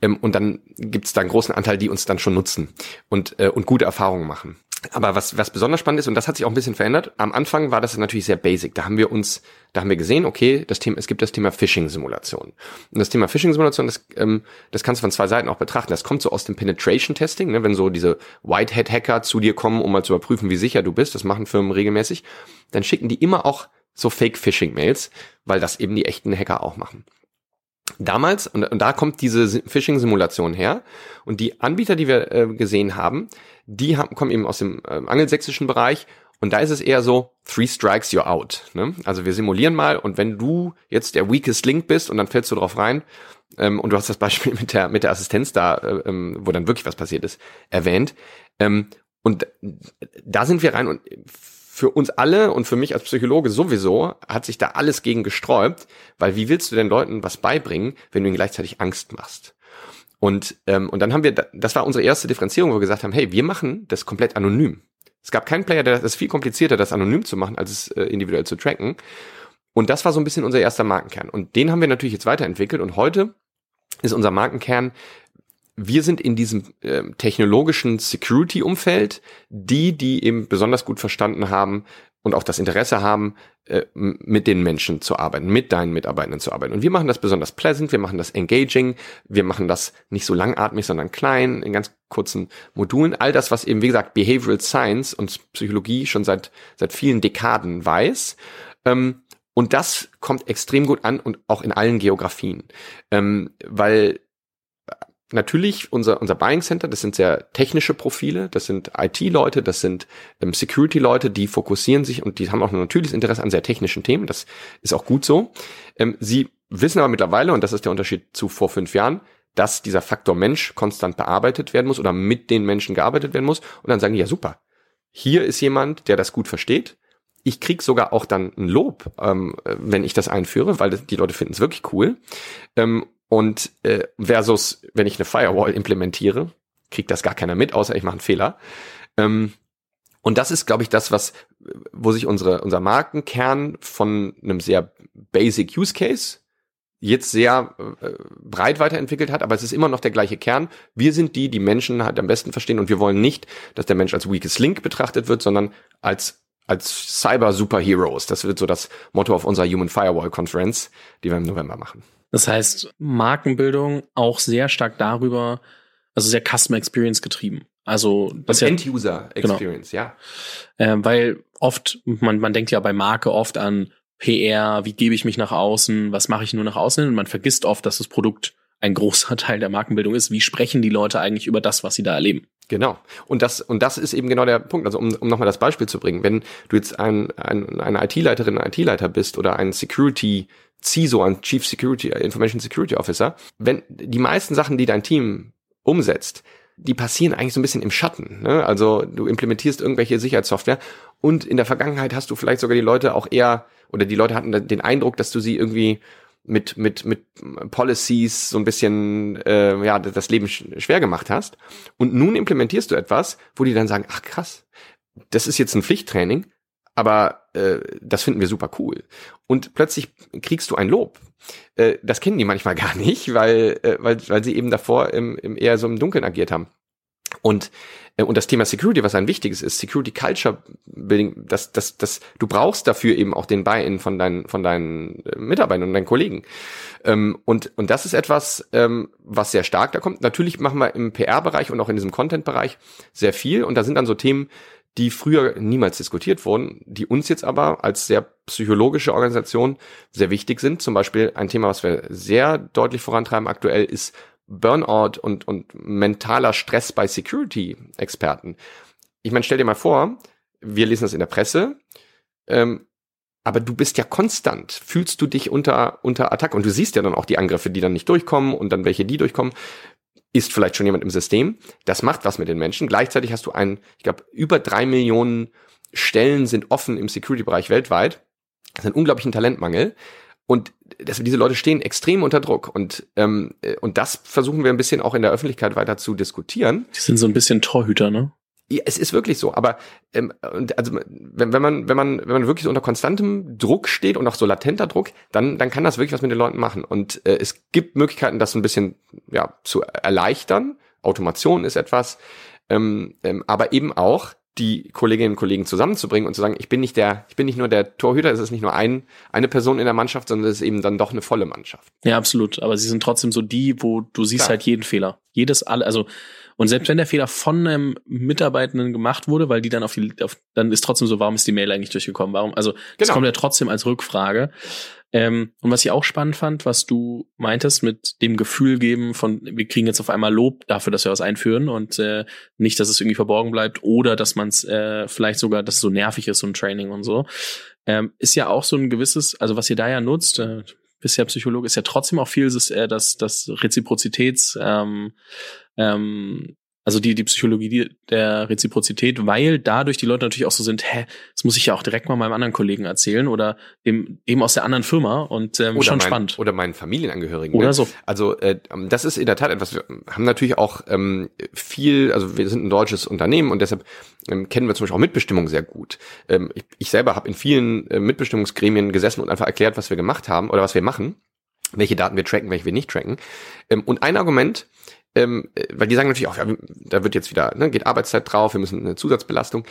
ähm, und dann gibt es da einen großen Anteil, die uns dann schon nutzen und, äh, und gute Erfahrungen machen. Aber was, was besonders spannend ist, und das hat sich auch ein bisschen verändert, am Anfang war das natürlich sehr basic. Da haben wir uns, da haben wir gesehen, okay, das Thema, es gibt das Thema Phishing-Simulation. Und das Thema Phishing-Simulation, das, ähm, das kannst du von zwei Seiten auch betrachten. Das kommt so aus dem Penetration-Testing, ne, wenn so diese Whitehead-Hacker zu dir kommen, um mal zu überprüfen, wie sicher du bist, das machen Firmen regelmäßig, dann schicken die immer auch so Fake-Phishing-Mails, weil das eben die echten Hacker auch machen damals, und, und da kommt diese Phishing-Simulation her, und die Anbieter, die wir äh, gesehen haben, die haben, kommen eben aus dem äh, angelsächsischen Bereich, und da ist es eher so, three strikes, you're out. Ne? Also wir simulieren mal, und wenn du jetzt der weakest link bist, und dann fällst du drauf rein, ähm, und du hast das Beispiel mit der, mit der Assistenz da, äh, ähm, wo dann wirklich was passiert ist, erwähnt, ähm, und da sind wir rein und für uns alle und für mich als Psychologe sowieso hat sich da alles gegen gesträubt, weil wie willst du den Leuten was beibringen, wenn du ihnen gleichzeitig Angst machst? Und, ähm, und dann haben wir, das war unsere erste Differenzierung, wo wir gesagt haben, hey, wir machen das komplett anonym. Es gab keinen Player, der das ist viel komplizierter, das anonym zu machen, als es äh, individuell zu tracken. Und das war so ein bisschen unser erster Markenkern. Und den haben wir natürlich jetzt weiterentwickelt. Und heute ist unser Markenkern, wir sind in diesem äh, technologischen Security-Umfeld die, die eben besonders gut verstanden haben und auch das Interesse haben, äh, mit den Menschen zu arbeiten, mit deinen Mitarbeitenden zu arbeiten. Und wir machen das besonders pleasant, wir machen das engaging, wir machen das nicht so langatmig, sondern klein, in ganz kurzen Modulen. All das, was eben, wie gesagt, Behavioral Science und Psychologie schon seit, seit vielen Dekaden weiß. Ähm, und das kommt extrem gut an und auch in allen Geografien. Ähm, weil natürlich unser, unser Buying Center, das sind sehr technische Profile, das sind IT-Leute, das sind ähm, Security-Leute, die fokussieren sich und die haben auch ein natürliches Interesse an sehr technischen Themen. Das ist auch gut so. Ähm, sie wissen aber mittlerweile, und das ist der Unterschied zu vor fünf Jahren, dass dieser Faktor Mensch konstant bearbeitet werden muss oder mit den Menschen gearbeitet werden muss. Und dann sagen die, ja super, hier ist jemand, der das gut versteht ich krieg sogar auch dann ein Lob, ähm, wenn ich das einführe, weil die Leute finden es wirklich cool. Ähm, und äh, versus, wenn ich eine Firewall implementiere, kriegt das gar keiner mit, außer ich mache einen Fehler. Ähm, und das ist, glaube ich, das, was, wo sich unsere, unser Markenkern von einem sehr basic Use Case jetzt sehr äh, breit weiterentwickelt hat, aber es ist immer noch der gleiche Kern. Wir sind die, die Menschen halt am besten verstehen und wir wollen nicht, dass der Mensch als weakest link betrachtet wird, sondern als als Cyber-Superheroes. Das wird so das Motto auf unserer Human Firewall Conference, die wir im November machen. Das heißt, Markenbildung auch sehr stark darüber, also sehr Customer Experience getrieben. Also das ja, End-User genau. Experience, genau. ja. Äh, weil oft, man, man denkt ja bei Marke oft an PR, wie gebe ich mich nach außen, was mache ich nur nach außen und man vergisst oft, dass das Produkt ein großer Teil der Markenbildung ist. Wie sprechen die Leute eigentlich über das, was sie da erleben? Genau. Und das, und das ist eben genau der Punkt. Also um, um nochmal das Beispiel zu bringen, wenn du jetzt ein, ein, eine IT-Leiterin, ein IT-Leiter bist oder ein Security CISO, ein Chief Security, äh, Information Security Officer, wenn die meisten Sachen, die dein Team umsetzt, die passieren eigentlich so ein bisschen im Schatten. Ne? Also du implementierst irgendwelche Sicherheitssoftware und in der Vergangenheit hast du vielleicht sogar die Leute auch eher, oder die Leute hatten den Eindruck, dass du sie irgendwie mit, mit, mit Policies so ein bisschen äh, ja, das Leben schwer gemacht hast. Und nun implementierst du etwas, wo die dann sagen, ach krass, das ist jetzt ein Pflichttraining, aber äh, das finden wir super cool. Und plötzlich kriegst du ein Lob. Äh, das kennen die manchmal gar nicht, weil, äh, weil, weil sie eben davor im, im eher so im Dunkeln agiert haben. Und, und das Thema Security, was ein wichtiges ist, Security Culture Building, das, das, das, du brauchst dafür eben auch den Buy-in von deinen, von deinen äh, Mitarbeitern und deinen Kollegen. Ähm, und, und das ist etwas, ähm, was sehr stark da kommt. Natürlich machen wir im PR-Bereich und auch in diesem Content-Bereich sehr viel. Und da sind dann so Themen, die früher niemals diskutiert wurden, die uns jetzt aber als sehr psychologische Organisation sehr wichtig sind. Zum Beispiel ein Thema, was wir sehr deutlich vorantreiben aktuell, ist Burnout und, und mentaler Stress bei Security-Experten. Ich meine, stell dir mal vor, wir lesen das in der Presse, ähm, aber du bist ja konstant, fühlst du dich unter, unter Attacke und du siehst ja dann auch die Angriffe, die dann nicht durchkommen und dann welche, die durchkommen. Ist vielleicht schon jemand im System. Das macht was mit den Menschen. Gleichzeitig hast du einen, ich glaube, über drei Millionen Stellen sind offen im Security-Bereich weltweit. Das ist ein unglaublichen Talentmangel. Und das, diese Leute stehen extrem unter Druck und ähm, äh, und das versuchen wir ein bisschen auch in der Öffentlichkeit weiter zu diskutieren. Die sind so ein bisschen Torhüter, ne? Ja, es ist wirklich so, aber ähm, also wenn, wenn man wenn man wenn man wirklich so unter konstantem Druck steht und auch so latenter Druck, dann dann kann das wirklich was mit den Leuten machen und äh, es gibt Möglichkeiten, das so ein bisschen ja zu erleichtern. Automation ist etwas, ähm, ähm, aber eben auch die Kolleginnen und Kollegen zusammenzubringen und zu sagen, ich bin nicht der, ich bin nicht nur der Torhüter, es ist nicht nur ein, eine Person in der Mannschaft, sondern es ist eben dann doch eine volle Mannschaft. Ja, absolut. Aber sie sind trotzdem so die, wo du siehst Klar. halt jeden Fehler. Jedes alle, also, und selbst wenn der Fehler von einem Mitarbeitenden gemacht wurde, weil die dann auf die, auf, dann ist trotzdem so, warum ist die Mail eigentlich durchgekommen? Warum? Also, das genau. kommt ja trotzdem als Rückfrage. Ähm, und was ich auch spannend fand, was du meintest mit dem Gefühl geben von, wir kriegen jetzt auf einmal Lob dafür, dass wir was einführen und äh, nicht, dass es irgendwie verborgen bleibt oder dass man es äh, vielleicht sogar, dass es so nervig ist, so ein Training und so, ähm, ist ja auch so ein gewisses, also was ihr da ja nutzt, äh, bisher Psychologe, ist ja trotzdem auch viel das, äh, das, das Reziprozitäts, ähm, ähm, Also die, die Psychologie der Reziprozität, weil dadurch die Leute natürlich auch so sind, hä, das muss ich ja auch direkt mal meinem anderen Kollegen erzählen oder dem eben aus der anderen Firma und ähm, oder schon mein, spannend. Oder meinen Familienangehörigen. Oder ne? so. Also äh, das ist in der Tat etwas, wir haben natürlich auch ähm, viel, also wir sind ein deutsches Unternehmen und deshalb ähm, kennen wir zum Beispiel auch Mitbestimmung sehr gut. Ähm, ich, ich selber habe in vielen äh, Mitbestimmungsgremien gesessen und einfach erklärt, was wir gemacht haben oder was wir machen, welche Daten wir tracken, welche wir nicht tracken. Ähm, und ein Argument, ähm, äh, weil die sagen natürlich auch, ja, da wird jetzt wieder, ne, geht Arbeitszeit drauf, wir müssen eine Zusatzbelastung.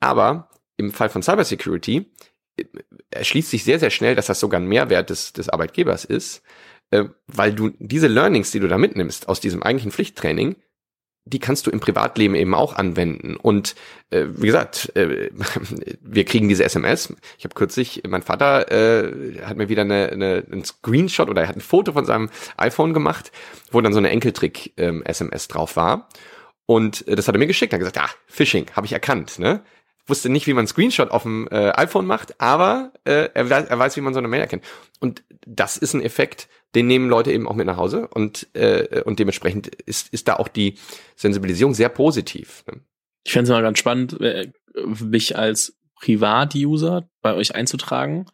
Aber im Fall von Cybersecurity äh, erschließt sich sehr, sehr schnell, dass das sogar ein Mehrwert des, des Arbeitgebers ist, äh, weil du diese Learnings, die du da mitnimmst aus diesem eigentlichen Pflichttraining, die kannst du im Privatleben eben auch anwenden. Und äh, wie gesagt, äh, wir kriegen diese SMS. Ich habe kürzlich, mein Vater äh, hat mir wieder eine, eine, ein Screenshot oder er hat ein Foto von seinem iPhone gemacht, wo dann so eine Enkeltrick-SMS ähm, drauf war. Und äh, das hat er mir geschickt. Er hat gesagt, ah, Phishing, habe ich erkannt. Ne? Wusste nicht, wie man Screenshot auf dem äh, iPhone macht, aber äh, er, weiß, er weiß, wie man so eine Mail erkennt. Und das ist ein Effekt, den nehmen Leute eben auch mit nach Hause und, äh, und dementsprechend ist, ist da auch die Sensibilisierung sehr positiv. Ne? Ich fände es mal ganz spannend, äh, mich als Privat-User bei euch einzutragen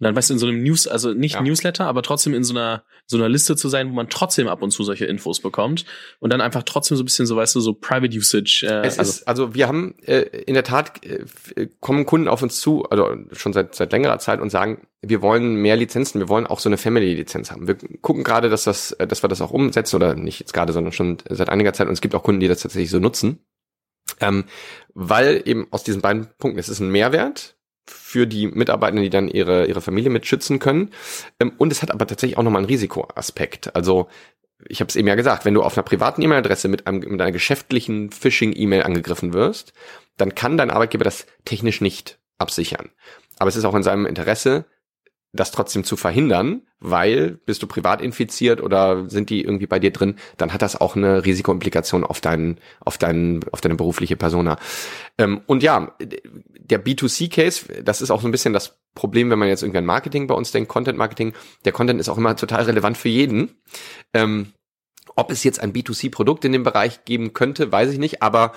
und dann weißt du, in so einem News, also nicht ja. Newsletter, aber trotzdem in so einer, so einer Liste zu sein, wo man trotzdem ab und zu solche Infos bekommt und dann einfach trotzdem so ein bisschen so, weißt du, so Private Usage. Äh, es also, ist, also wir haben äh, in der Tat äh, kommen Kunden auf uns zu, also schon seit seit längerer Zeit und sagen, wir wollen mehr Lizenzen, wir wollen auch so eine Family-Lizenz haben. Wir gucken gerade, dass das, äh, dass wir das auch umsetzen oder nicht jetzt gerade, sondern schon seit einiger Zeit und es gibt auch Kunden, die das tatsächlich so nutzen. Ähm, weil eben aus diesen beiden Punkten, es ist ein Mehrwert, für die Mitarbeitenden, die dann ihre, ihre Familie mitschützen können. Ähm, und es hat aber tatsächlich auch nochmal einen Risikoaspekt. Also ich habe es eben ja gesagt, wenn du auf einer privaten E-Mail-Adresse mit, einem, mit einer geschäftlichen Phishing-E-Mail angegriffen wirst, dann kann dein Arbeitgeber das technisch nicht absichern. Aber es ist auch in seinem Interesse, das trotzdem zu verhindern, weil bist du privat infiziert oder sind die irgendwie bei dir drin, dann hat das auch eine Risikoimplikation auf deinen, auf deinen, auf deine berufliche Persona. Ähm, und ja, der B2C-Case, das ist auch so ein bisschen das Problem, wenn man jetzt irgendwie an Marketing bei uns denkt, Content Marketing, der Content ist auch immer total relevant für jeden. Ähm, ob es jetzt ein B2C-Produkt in dem Bereich geben könnte, weiß ich nicht, aber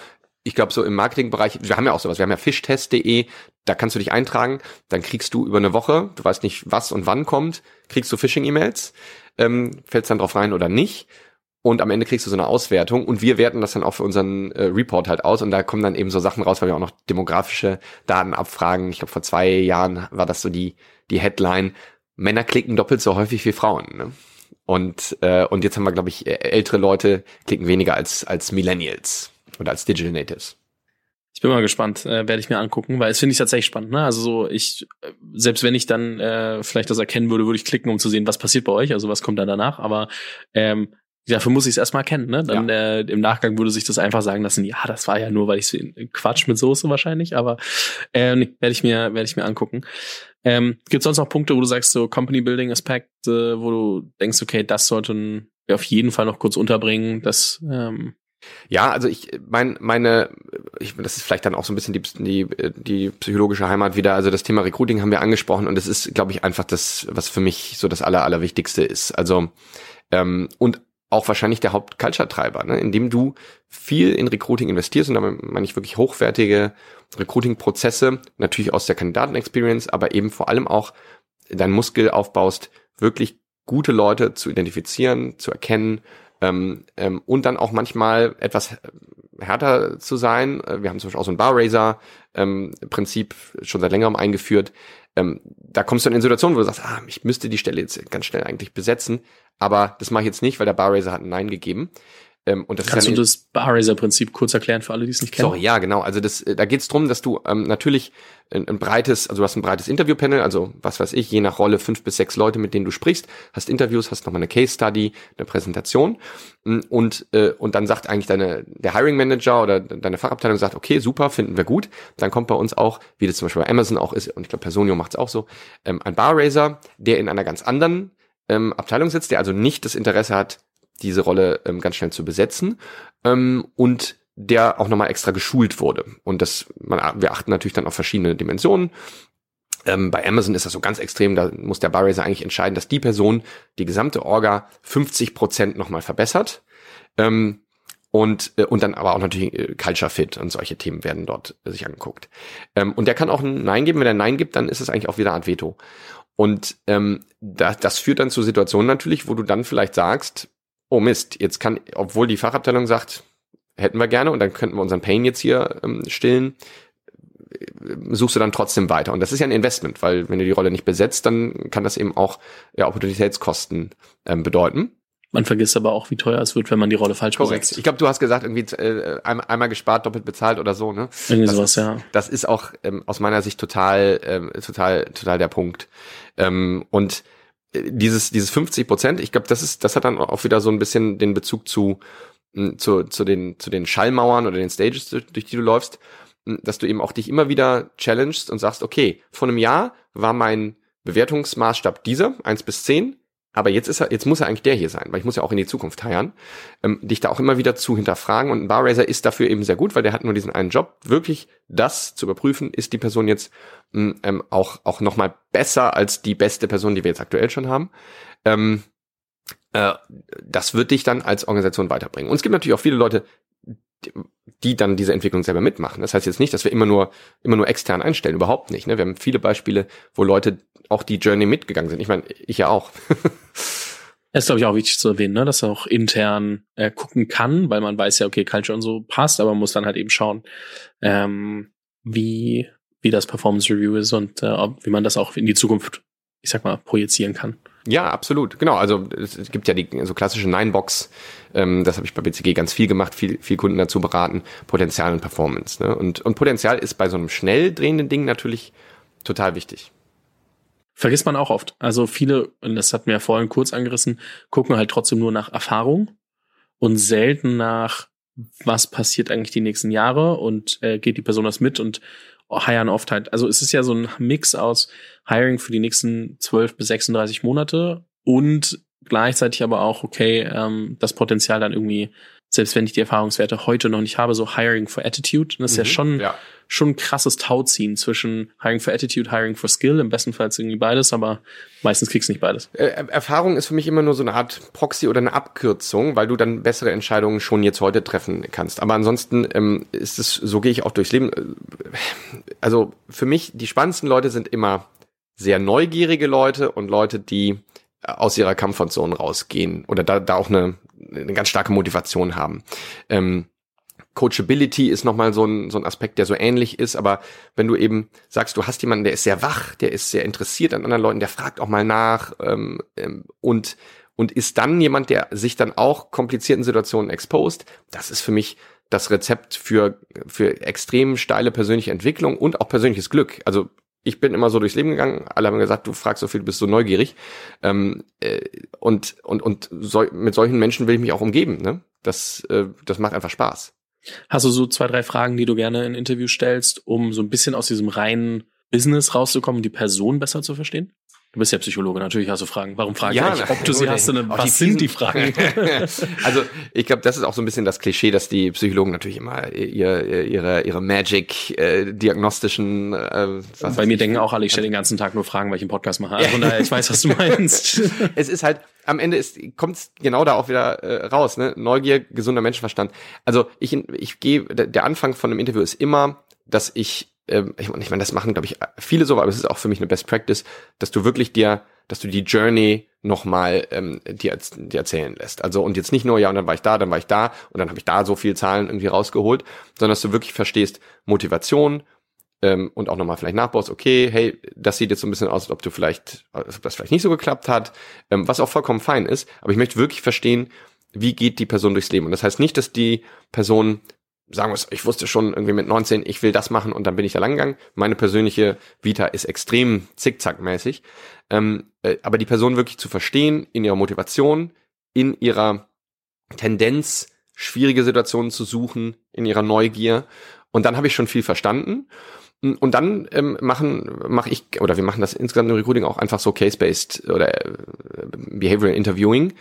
ich glaube, so im Marketingbereich, wir haben ja auch sowas, wir haben ja fischtest.de, da kannst du dich eintragen, dann kriegst du über eine Woche, du weißt nicht, was und wann kommt, kriegst du Phishing-E-Mails, ähm, fällst dann drauf rein oder nicht. Und am Ende kriegst du so eine Auswertung und wir werten das dann auch für unseren äh, Report halt aus und da kommen dann eben so Sachen raus, weil wir auch noch demografische Daten abfragen. Ich glaube, vor zwei Jahren war das so die, die Headline, Männer klicken doppelt so häufig wie Frauen. Ne? Und, äh, und jetzt haben wir, glaube ich, ältere Leute klicken weniger als, als Millennials oder als Digital Natives. Ich bin mal gespannt, äh, werde ich mir angucken, weil es finde ich tatsächlich spannend. Ne? Also so, ich, äh, selbst wenn ich dann äh, vielleicht das erkennen würde, würde ich klicken, um zu sehen, was passiert bei euch, also was kommt dann danach. Aber ähm, dafür muss ich es erstmal kennen. Ne? Dann ja. äh, im Nachgang würde sich das einfach sagen lassen, ja, das war ja nur, weil ich so Quatsch mit Soße wahrscheinlich, aber äh, werde ich mir werde ich mir angucken. Ähm, Gibt sonst noch Punkte, wo du sagst, so Company Building Aspekte, wo du denkst, okay, das sollten wir auf jeden Fall noch kurz unterbringen, das ähm, ja, also ich mein, meine, ich, das ist vielleicht dann auch so ein bisschen die, die, die psychologische Heimat wieder. Also das Thema Recruiting haben wir angesprochen und es ist, glaube ich, einfach das, was für mich so das Aller, Allerwichtigste ist. Also ähm, und auch wahrscheinlich der Haupt-Culture-Treiber, ne? indem du viel in Recruiting investierst und damit meine ich wirklich hochwertige Recruiting-Prozesse, natürlich aus der Kandidaten-Experience, aber eben vor allem auch deinen Muskel aufbaust, wirklich gute Leute zu identifizieren, zu erkennen ähm, ähm, und dann auch manchmal etwas härter zu sein. Äh, wir haben zum Beispiel auch so ein Barraiser-Prinzip ähm, schon seit längerem eingeführt. Ähm, da kommst du dann in Situationen, wo du sagst, ah, ich müsste die Stelle jetzt ganz schnell eigentlich besetzen, aber das mache ich jetzt nicht, weil der Barraiser hat ein Nein gegeben. Ähm, und das Kannst du das Barraiser-Prinzip kurz erklären für alle, die es nicht kennen? Sorry, ja, genau. Also das, äh, da geht es darum, dass du ähm, natürlich ein, ein breites, also du hast ein breites Interviewpanel, also was weiß ich, je nach Rolle fünf bis sechs Leute, mit denen du sprichst, hast Interviews, hast nochmal eine Case Study, eine Präsentation mm, und äh, und dann sagt eigentlich deine der Hiring Manager oder deine Fachabteilung sagt, okay, super, finden wir gut. Dann kommt bei uns auch, wie das zum Beispiel bei Amazon auch ist und ich glaube Personio macht es auch so, ähm, ein Barraiser, der in einer ganz anderen ähm, Abteilung sitzt, der also nicht das Interesse hat, diese Rolle ähm, ganz schnell zu besetzen ähm, und der auch nochmal extra geschult wurde. Und das, man, wir achten natürlich dann auf verschiedene Dimensionen. Ähm, bei Amazon ist das so ganz extrem, da muss der Barraiser eigentlich entscheiden, dass die Person die gesamte Orga 50 Prozent nochmal verbessert. Ähm, und, äh, und dann aber auch natürlich äh, Culture Fit und solche Themen werden dort äh, sich angeguckt. Ähm, und der kann auch ein Nein geben. Wenn er Nein gibt, dann ist es eigentlich auch wieder Art Veto. Und ähm, das, das führt dann zu Situationen natürlich, wo du dann vielleicht sagst, oh Mist, jetzt kann, obwohl die Fachabteilung sagt, hätten wir gerne und dann könnten wir unseren Pain jetzt hier ähm, stillen, suchst du dann trotzdem weiter. Und das ist ja ein Investment, weil wenn du die Rolle nicht besetzt, dann kann das eben auch ja, Opportunitätskosten ähm, bedeuten. Man vergisst aber auch, wie teuer es wird, wenn man die Rolle falsch Korrekt. besetzt. Ich glaube, du hast gesagt, irgendwie äh, einmal gespart, doppelt bezahlt oder so, ne? Irgendwie das sowas, ist, ja. Das ist auch ähm, aus meiner Sicht total, ähm, total, total der Punkt. Ähm, und äh, dieses, dieses 50 Prozent, ich glaube, das ist, das hat dann auch wieder so ein bisschen den Bezug zu, zu, zu den, zu den Schallmauern oder den Stages, durch die du läufst, dass du eben auch dich immer wieder challengest und sagst, okay, vor einem Jahr war mein Bewertungsmaßstab dieser, eins bis zehn aber jetzt ist er, jetzt muss er eigentlich der hier sein, weil ich muss ja auch in die Zukunft heiern, ähm, dich da auch immer wieder zu hinterfragen. Und ein Barraiser ist dafür eben sehr gut, weil der hat nur diesen einen Job, wirklich das zu überprüfen, ist die Person jetzt ähm, auch, auch nochmal besser als die beste Person, die wir jetzt aktuell schon haben. Ähm, äh, das wird dich dann als Organisation weiterbringen. Und es gibt natürlich auch viele Leute, die dann diese Entwicklung selber mitmachen. Das heißt jetzt nicht, dass wir immer nur immer nur extern einstellen, überhaupt nicht. Ne? Wir haben viele Beispiele, wo Leute auch die Journey mitgegangen sind. Ich meine, ich ja auch. Das ist, glaube ich, auch wichtig zu erwähnen, ne? dass er auch intern äh, gucken kann, weil man weiß ja, okay, Culture und so passt, aber man muss dann halt eben schauen, ähm, wie, wie das Performance Review ist und äh, wie man das auch in die Zukunft, ich sag mal, projizieren kann. Ja, absolut. Genau. Also es gibt ja die so klassische Nine-Box. Ähm, das habe ich bei BCG ganz viel gemacht, viel, viel Kunden dazu beraten. Potenzial und Performance. Ne? Und, und Potenzial ist bei so einem schnell drehenden Ding natürlich total wichtig. Vergisst man auch oft. Also viele, und das hat mir ja vorhin kurz angerissen, gucken halt trotzdem nur nach Erfahrung und selten nach, was passiert eigentlich die nächsten Jahre und äh, geht die Person das mit und hiren oft halt. Also es ist ja so ein Mix aus Hiring für die nächsten 12 bis 36 Monate und gleichzeitig aber auch, okay, ähm, das Potenzial dann irgendwie, selbst wenn ich die Erfahrungswerte heute noch nicht habe, so Hiring for Attitude, das ist mhm, ja schon, ja. Schon ein krasses Tauziehen zwischen Hiring for Attitude, Hiring for Skill, im besten Fall irgendwie beides, aber meistens kriegst du nicht beides. Äh, Erfahrung ist für mich immer nur so eine Art Proxy oder eine Abkürzung, weil du dann bessere Entscheidungen schon jetzt heute treffen kannst. Aber ansonsten ähm, ist es, so gehe ich auch durchs Leben. Äh, also für mich, die spannendsten Leute sind immer sehr neugierige Leute und Leute, die aus ihrer Comfortzone rausgehen oder da, da auch eine, eine ganz starke Motivation haben. Ähm, Coachability ist nochmal so ein, so ein Aspekt, der so ähnlich ist, aber wenn du eben sagst, du hast jemanden, der ist sehr wach, der ist sehr interessiert an anderen Leuten, der fragt auch mal nach ähm, ähm, und und ist dann jemand, der sich dann auch komplizierten Situationen exposed, das ist für mich das Rezept für, für extrem steile persönliche Entwicklung und auch persönliches Glück. Also ich bin immer so durchs Leben gegangen, alle haben gesagt, du fragst so viel, du bist so neugierig. Ähm, äh, und und, und so, mit solchen Menschen will ich mich auch umgeben. Ne? Das, äh, das macht einfach Spaß. Hast du so zwei, drei Fragen, die du gerne in Interviews stellst, um so ein bisschen aus diesem reinen Business rauszukommen und die Person besser zu verstehen? Du bist ja Psychologe, natürlich hast du Fragen. Warum frage ja, ich, ob du sie hast? Denn, was sind die Fragen? also ich glaube, das ist auch so ein bisschen das Klischee, dass die Psychologen natürlich immer ihr, ihre, ihre Magic-diagnostischen äh, was Bei mir denken auch alle, ich stelle den ganzen Tag nur Fragen, weil ich einen Podcast mache. Also von daher, ich weiß, was du meinst. es ist halt, am Ende kommt es genau da auch wieder äh, raus, ne? Neugier, gesunder Menschenverstand. Also ich, ich gehe, der Anfang von einem Interview ist immer, dass ich ähm, ich, ich meine, das machen, glaube ich, viele so, aber es ist auch für mich eine Best Practice, dass du wirklich dir, dass du die Journey nochmal ähm, dir, dir erzählen lässt. Also und jetzt nicht nur, ja, und dann war ich da, dann war ich da und dann habe ich da so viel Zahlen irgendwie rausgeholt, sondern dass du wirklich verstehst, Motivation, ähm, und auch nochmal vielleicht nachbaust, okay, hey, das sieht jetzt so ein bisschen aus, als ob du vielleicht, als ob das vielleicht nicht so geklappt hat, ähm, was auch vollkommen fein ist, aber ich möchte wirklich verstehen, wie geht die Person durchs Leben. Und das heißt nicht, dass die Person sagen wir ich wusste schon irgendwie mit 19, ich will das machen und dann bin ich da lang gegangen. Meine persönliche Vita ist extrem zickzackmäßig. Ähm, äh, aber die Person wirklich zu verstehen, in ihrer Motivation, in ihrer Tendenz, schwierige Situationen zu suchen, in ihrer Neugier. Und dann habe ich schon viel verstanden. Und dann ähm, machen mache ich oder wir machen das insgesamt im Recruiting auch einfach so case-based oder äh, behavioral interviewing,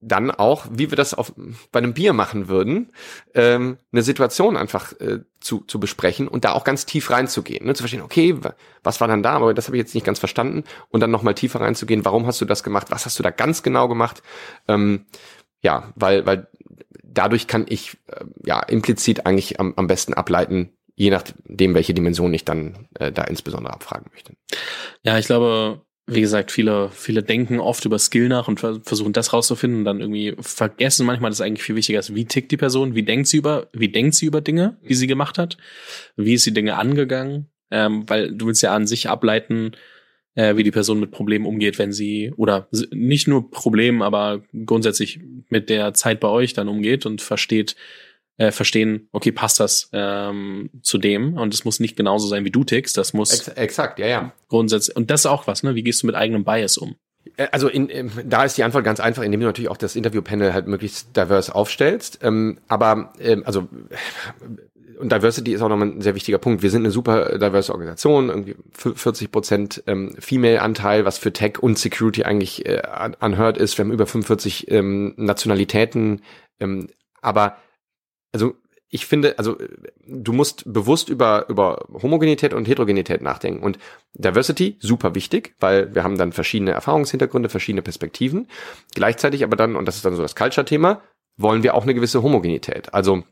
dann auch, wie wir das auf, bei einem Bier machen würden, ähm, eine Situation einfach äh, zu, zu besprechen und da auch ganz tief reinzugehen, ne? zu verstehen, okay, was war dann da, aber das habe ich jetzt nicht ganz verstanden und dann nochmal tiefer reinzugehen, warum hast du das gemacht, was hast du da ganz genau gemacht, ähm, ja, weil, weil dadurch kann ich äh, ja implizit eigentlich am, am besten ableiten, je nachdem, welche Dimension ich dann äh, da insbesondere abfragen möchte. Ja, ich glaube, wie gesagt, viele, viele denken oft über Skill nach und versuchen das rauszufinden und dann irgendwie vergessen manchmal, dass eigentlich viel wichtiger ist, wie tickt die Person, wie denkt sie über, wie denkt sie über Dinge, die sie gemacht hat, wie ist sie Dinge angegangen, ähm, weil du willst ja an sich ableiten, äh, wie die Person mit Problemen umgeht, wenn sie, oder nicht nur Problemen, aber grundsätzlich mit der Zeit bei euch dann umgeht und versteht, äh, verstehen, okay, passt das ähm, zu dem und es muss nicht genauso sein, wie du tickst, das muss Ex exakt, ja, ja. Grundsätzlich und das ist auch was, ne? Wie gehst du mit eigenem Bias um? Äh, also in, in, da ist die Antwort ganz einfach, indem du natürlich auch das Interviewpanel halt möglichst diverse aufstellst. Ähm, aber ähm, also und Diversity ist auch nochmal ein sehr wichtiger Punkt. Wir sind eine super diverse Organisation, irgendwie 40 Prozent ähm, Female-Anteil, was für Tech und Security eigentlich äh, anhört ist. Wir haben über 45 ähm, Nationalitäten. Ähm, aber also ich finde, also du musst bewusst über, über Homogenität und Heterogenität nachdenken. Und Diversity, super wichtig, weil wir haben dann verschiedene Erfahrungshintergründe, verschiedene Perspektiven. Gleichzeitig aber dann, und das ist dann so das Culture-Thema, wollen wir auch eine gewisse Homogenität. Also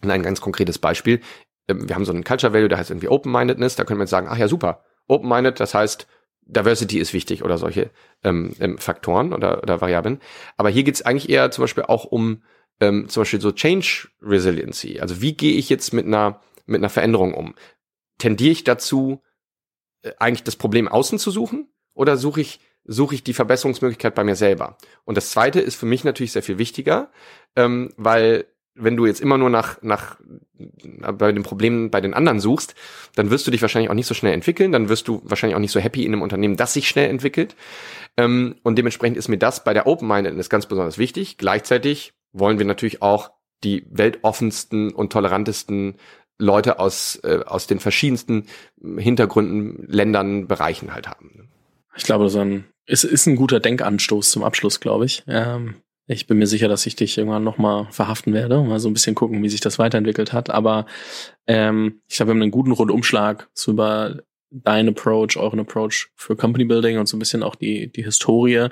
ein ganz konkretes Beispiel. Ähm, wir haben so einen Culture Value, der heißt irgendwie Open-Mindedness. Da können wir jetzt sagen, ach ja, super. Open-Minded, das heißt, Diversity ist wichtig oder solche ähm, ähm, Faktoren oder, oder Variablen. Aber hier geht es eigentlich eher zum Beispiel auch um ähm, zum Beispiel so Change Resiliency. Also wie gehe ich jetzt mit einer, mit einer Veränderung um? Tendiere ich dazu, äh, eigentlich das Problem außen zu suchen? Oder suche ich, suche ich die Verbesserungsmöglichkeit bei mir selber? Und das zweite ist für mich natürlich sehr viel wichtiger, ähm, weil wenn du jetzt immer nur nach, nach bei den Problemen bei den anderen suchst, dann wirst du dich wahrscheinlich auch nicht so schnell entwickeln, dann wirst du wahrscheinlich auch nicht so happy in einem Unternehmen, das sich schnell entwickelt. Ähm, und dementsprechend ist mir das bei der Open-Mindedness ganz besonders wichtig. Gleichzeitig wollen wir natürlich auch die weltoffensten und tolerantesten Leute aus, äh, aus den verschiedensten Hintergründen, Ländern, Bereichen halt haben. Ich glaube, ist ein, ist, ist ein guter Denkanstoß zum Abschluss, glaube ich. Ähm, ich bin mir sicher, dass ich dich irgendwann nochmal verhaften werde, mal so ein bisschen gucken, wie sich das weiterentwickelt hat. Aber ähm, ich glaube, wir haben einen guten Rundumschlag so über dein Approach, euren Approach für Company Building und so ein bisschen auch die, die Historie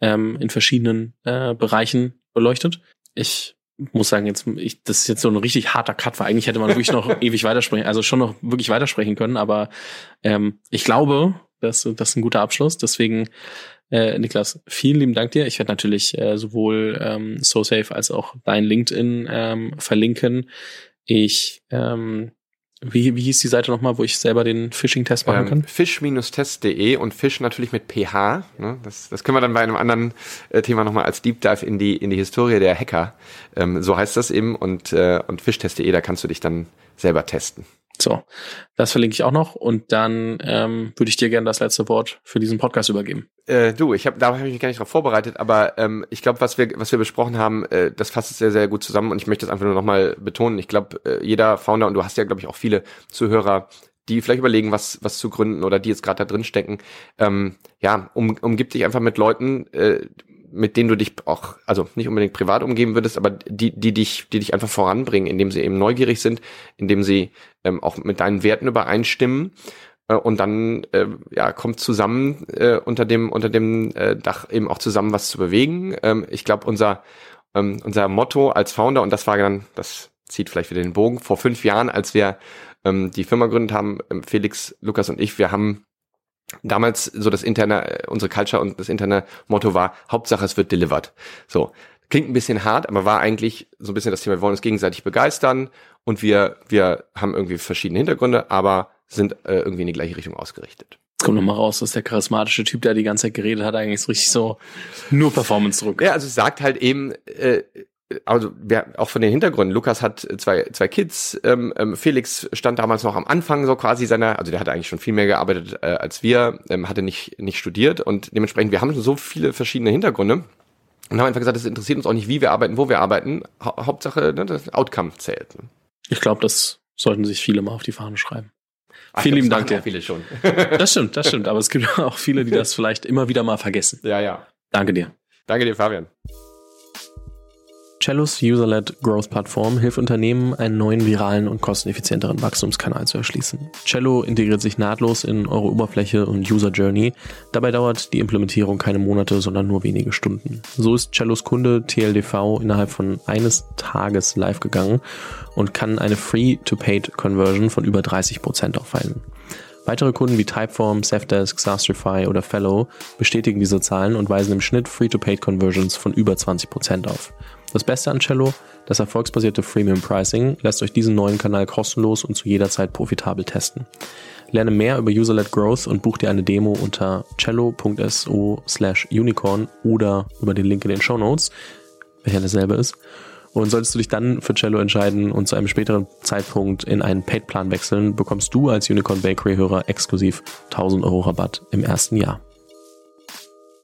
ähm, in verschiedenen äh, Bereichen beleuchtet. Ich muss sagen, jetzt, ich, das ist jetzt so ein richtig harter Cut, weil eigentlich hätte man wirklich noch ewig weitersprechen, also schon noch wirklich weitersprechen können, aber ähm, ich glaube, das, das ist ein guter Abschluss. Deswegen, äh, Niklas, vielen lieben Dank dir. Ich werde natürlich äh, sowohl ähm, SoSafe als auch dein LinkedIn ähm, verlinken. Ich ähm, wie, wie hieß die Seite nochmal, wo ich selber den Phishing-Test machen kann? Ähm, fish-test.de und Fish natürlich mit PH. Ne? Das, das können wir dann bei einem anderen äh, Thema nochmal als Deep Dive in die, in die Historie der Hacker. Ähm, so heißt das eben. Und, äh, und fishtest.de, da kannst du dich dann selber testen. So, das verlinke ich auch noch und dann ähm, würde ich dir gerne das letzte Wort für diesen Podcast übergeben. Äh, du, ich habe da habe ich mich gar nicht drauf vorbereitet, aber ähm, ich glaube, was wir was wir besprochen haben, äh, das fasst es sehr sehr gut zusammen und ich möchte das einfach nur nochmal betonen. Ich glaube, äh, jeder Founder und du hast ja glaube ich auch viele Zuhörer, die vielleicht überlegen, was was zu gründen oder die jetzt gerade da drin stecken. Ähm, ja, um, umgib dich einfach mit Leuten, äh, mit denen du dich auch, also nicht unbedingt privat umgeben würdest, aber die, die dich, die dich einfach voranbringen, indem sie eben neugierig sind, indem sie ähm, auch mit deinen Werten übereinstimmen. Äh, und dann äh, ja, kommt zusammen äh, unter dem, unter dem äh, Dach eben auch zusammen was zu bewegen. Ähm, ich glaube, unser, ähm, unser Motto als Founder, und das war dann, das zieht vielleicht wieder den Bogen, vor fünf Jahren, als wir ähm, die Firma gegründet haben, ähm, Felix, Lukas und ich, wir haben damals so das interne, unsere Culture und das interne Motto war, Hauptsache es wird delivered. So. Klingt ein bisschen hart, aber war eigentlich so ein bisschen das Thema, wir wollen uns gegenseitig begeistern und wir, wir haben irgendwie verschiedene Hintergründe, aber sind äh, irgendwie in die gleiche Richtung ausgerichtet. Jetzt kommt nochmal raus, dass der charismatische Typ, der die ganze Zeit geredet hat, eigentlich so richtig so nur Performance-Druck. Ja, also es sagt halt eben, äh, also wer, auch von den Hintergründen, Lukas hat zwei, zwei Kids, ähm, ähm, Felix stand damals noch am Anfang so quasi seiner, also der hatte eigentlich schon viel mehr gearbeitet äh, als wir, ähm, hatte nicht, nicht studiert und dementsprechend, wir haben so viele verschiedene Hintergründe und haben einfach gesagt, es interessiert uns auch nicht, wie wir arbeiten, wo wir arbeiten, ha Hauptsache ne, das Outcome zählt. Ne? Ich glaube, das sollten sich viele mal auf die Fahne schreiben. Ach, Vielen lieben Dank dir. Viele schon. das stimmt, das stimmt, aber es gibt auch viele, die das vielleicht immer wieder mal vergessen. Ja, ja. Danke dir. Danke dir, Fabian. Cellos User-led Growth-Plattform hilft Unternehmen, einen neuen viralen und kosteneffizienteren Wachstumskanal zu erschließen. Cello integriert sich nahtlos in eure Oberfläche und User Journey. Dabei dauert die Implementierung keine Monate, sondern nur wenige Stunden. So ist Cellos Kunde TLDV innerhalb von eines Tages live gegangen und kann eine Free-to-Paid-Conversion von über 30% aufweisen. Weitere Kunden wie Typeform, Safdesk, Sastrify oder Fellow bestätigen diese Zahlen und weisen im Schnitt Free-to-Paid-Conversions von über 20% auf. Das Beste an Cello, das erfolgsbasierte Freemium Pricing, lässt euch diesen neuen Kanal kostenlos und zu jeder Zeit profitabel testen. Lerne mehr über User-led Growth und buch dir eine Demo unter cello.so slash unicorn oder über den Link in den Show Notes, welcher derselbe ist. Und solltest du dich dann für Cello entscheiden und zu einem späteren Zeitpunkt in einen Paid-Plan wechseln, bekommst du als Unicorn Bakery-Hörer exklusiv 1000 Euro Rabatt im ersten Jahr.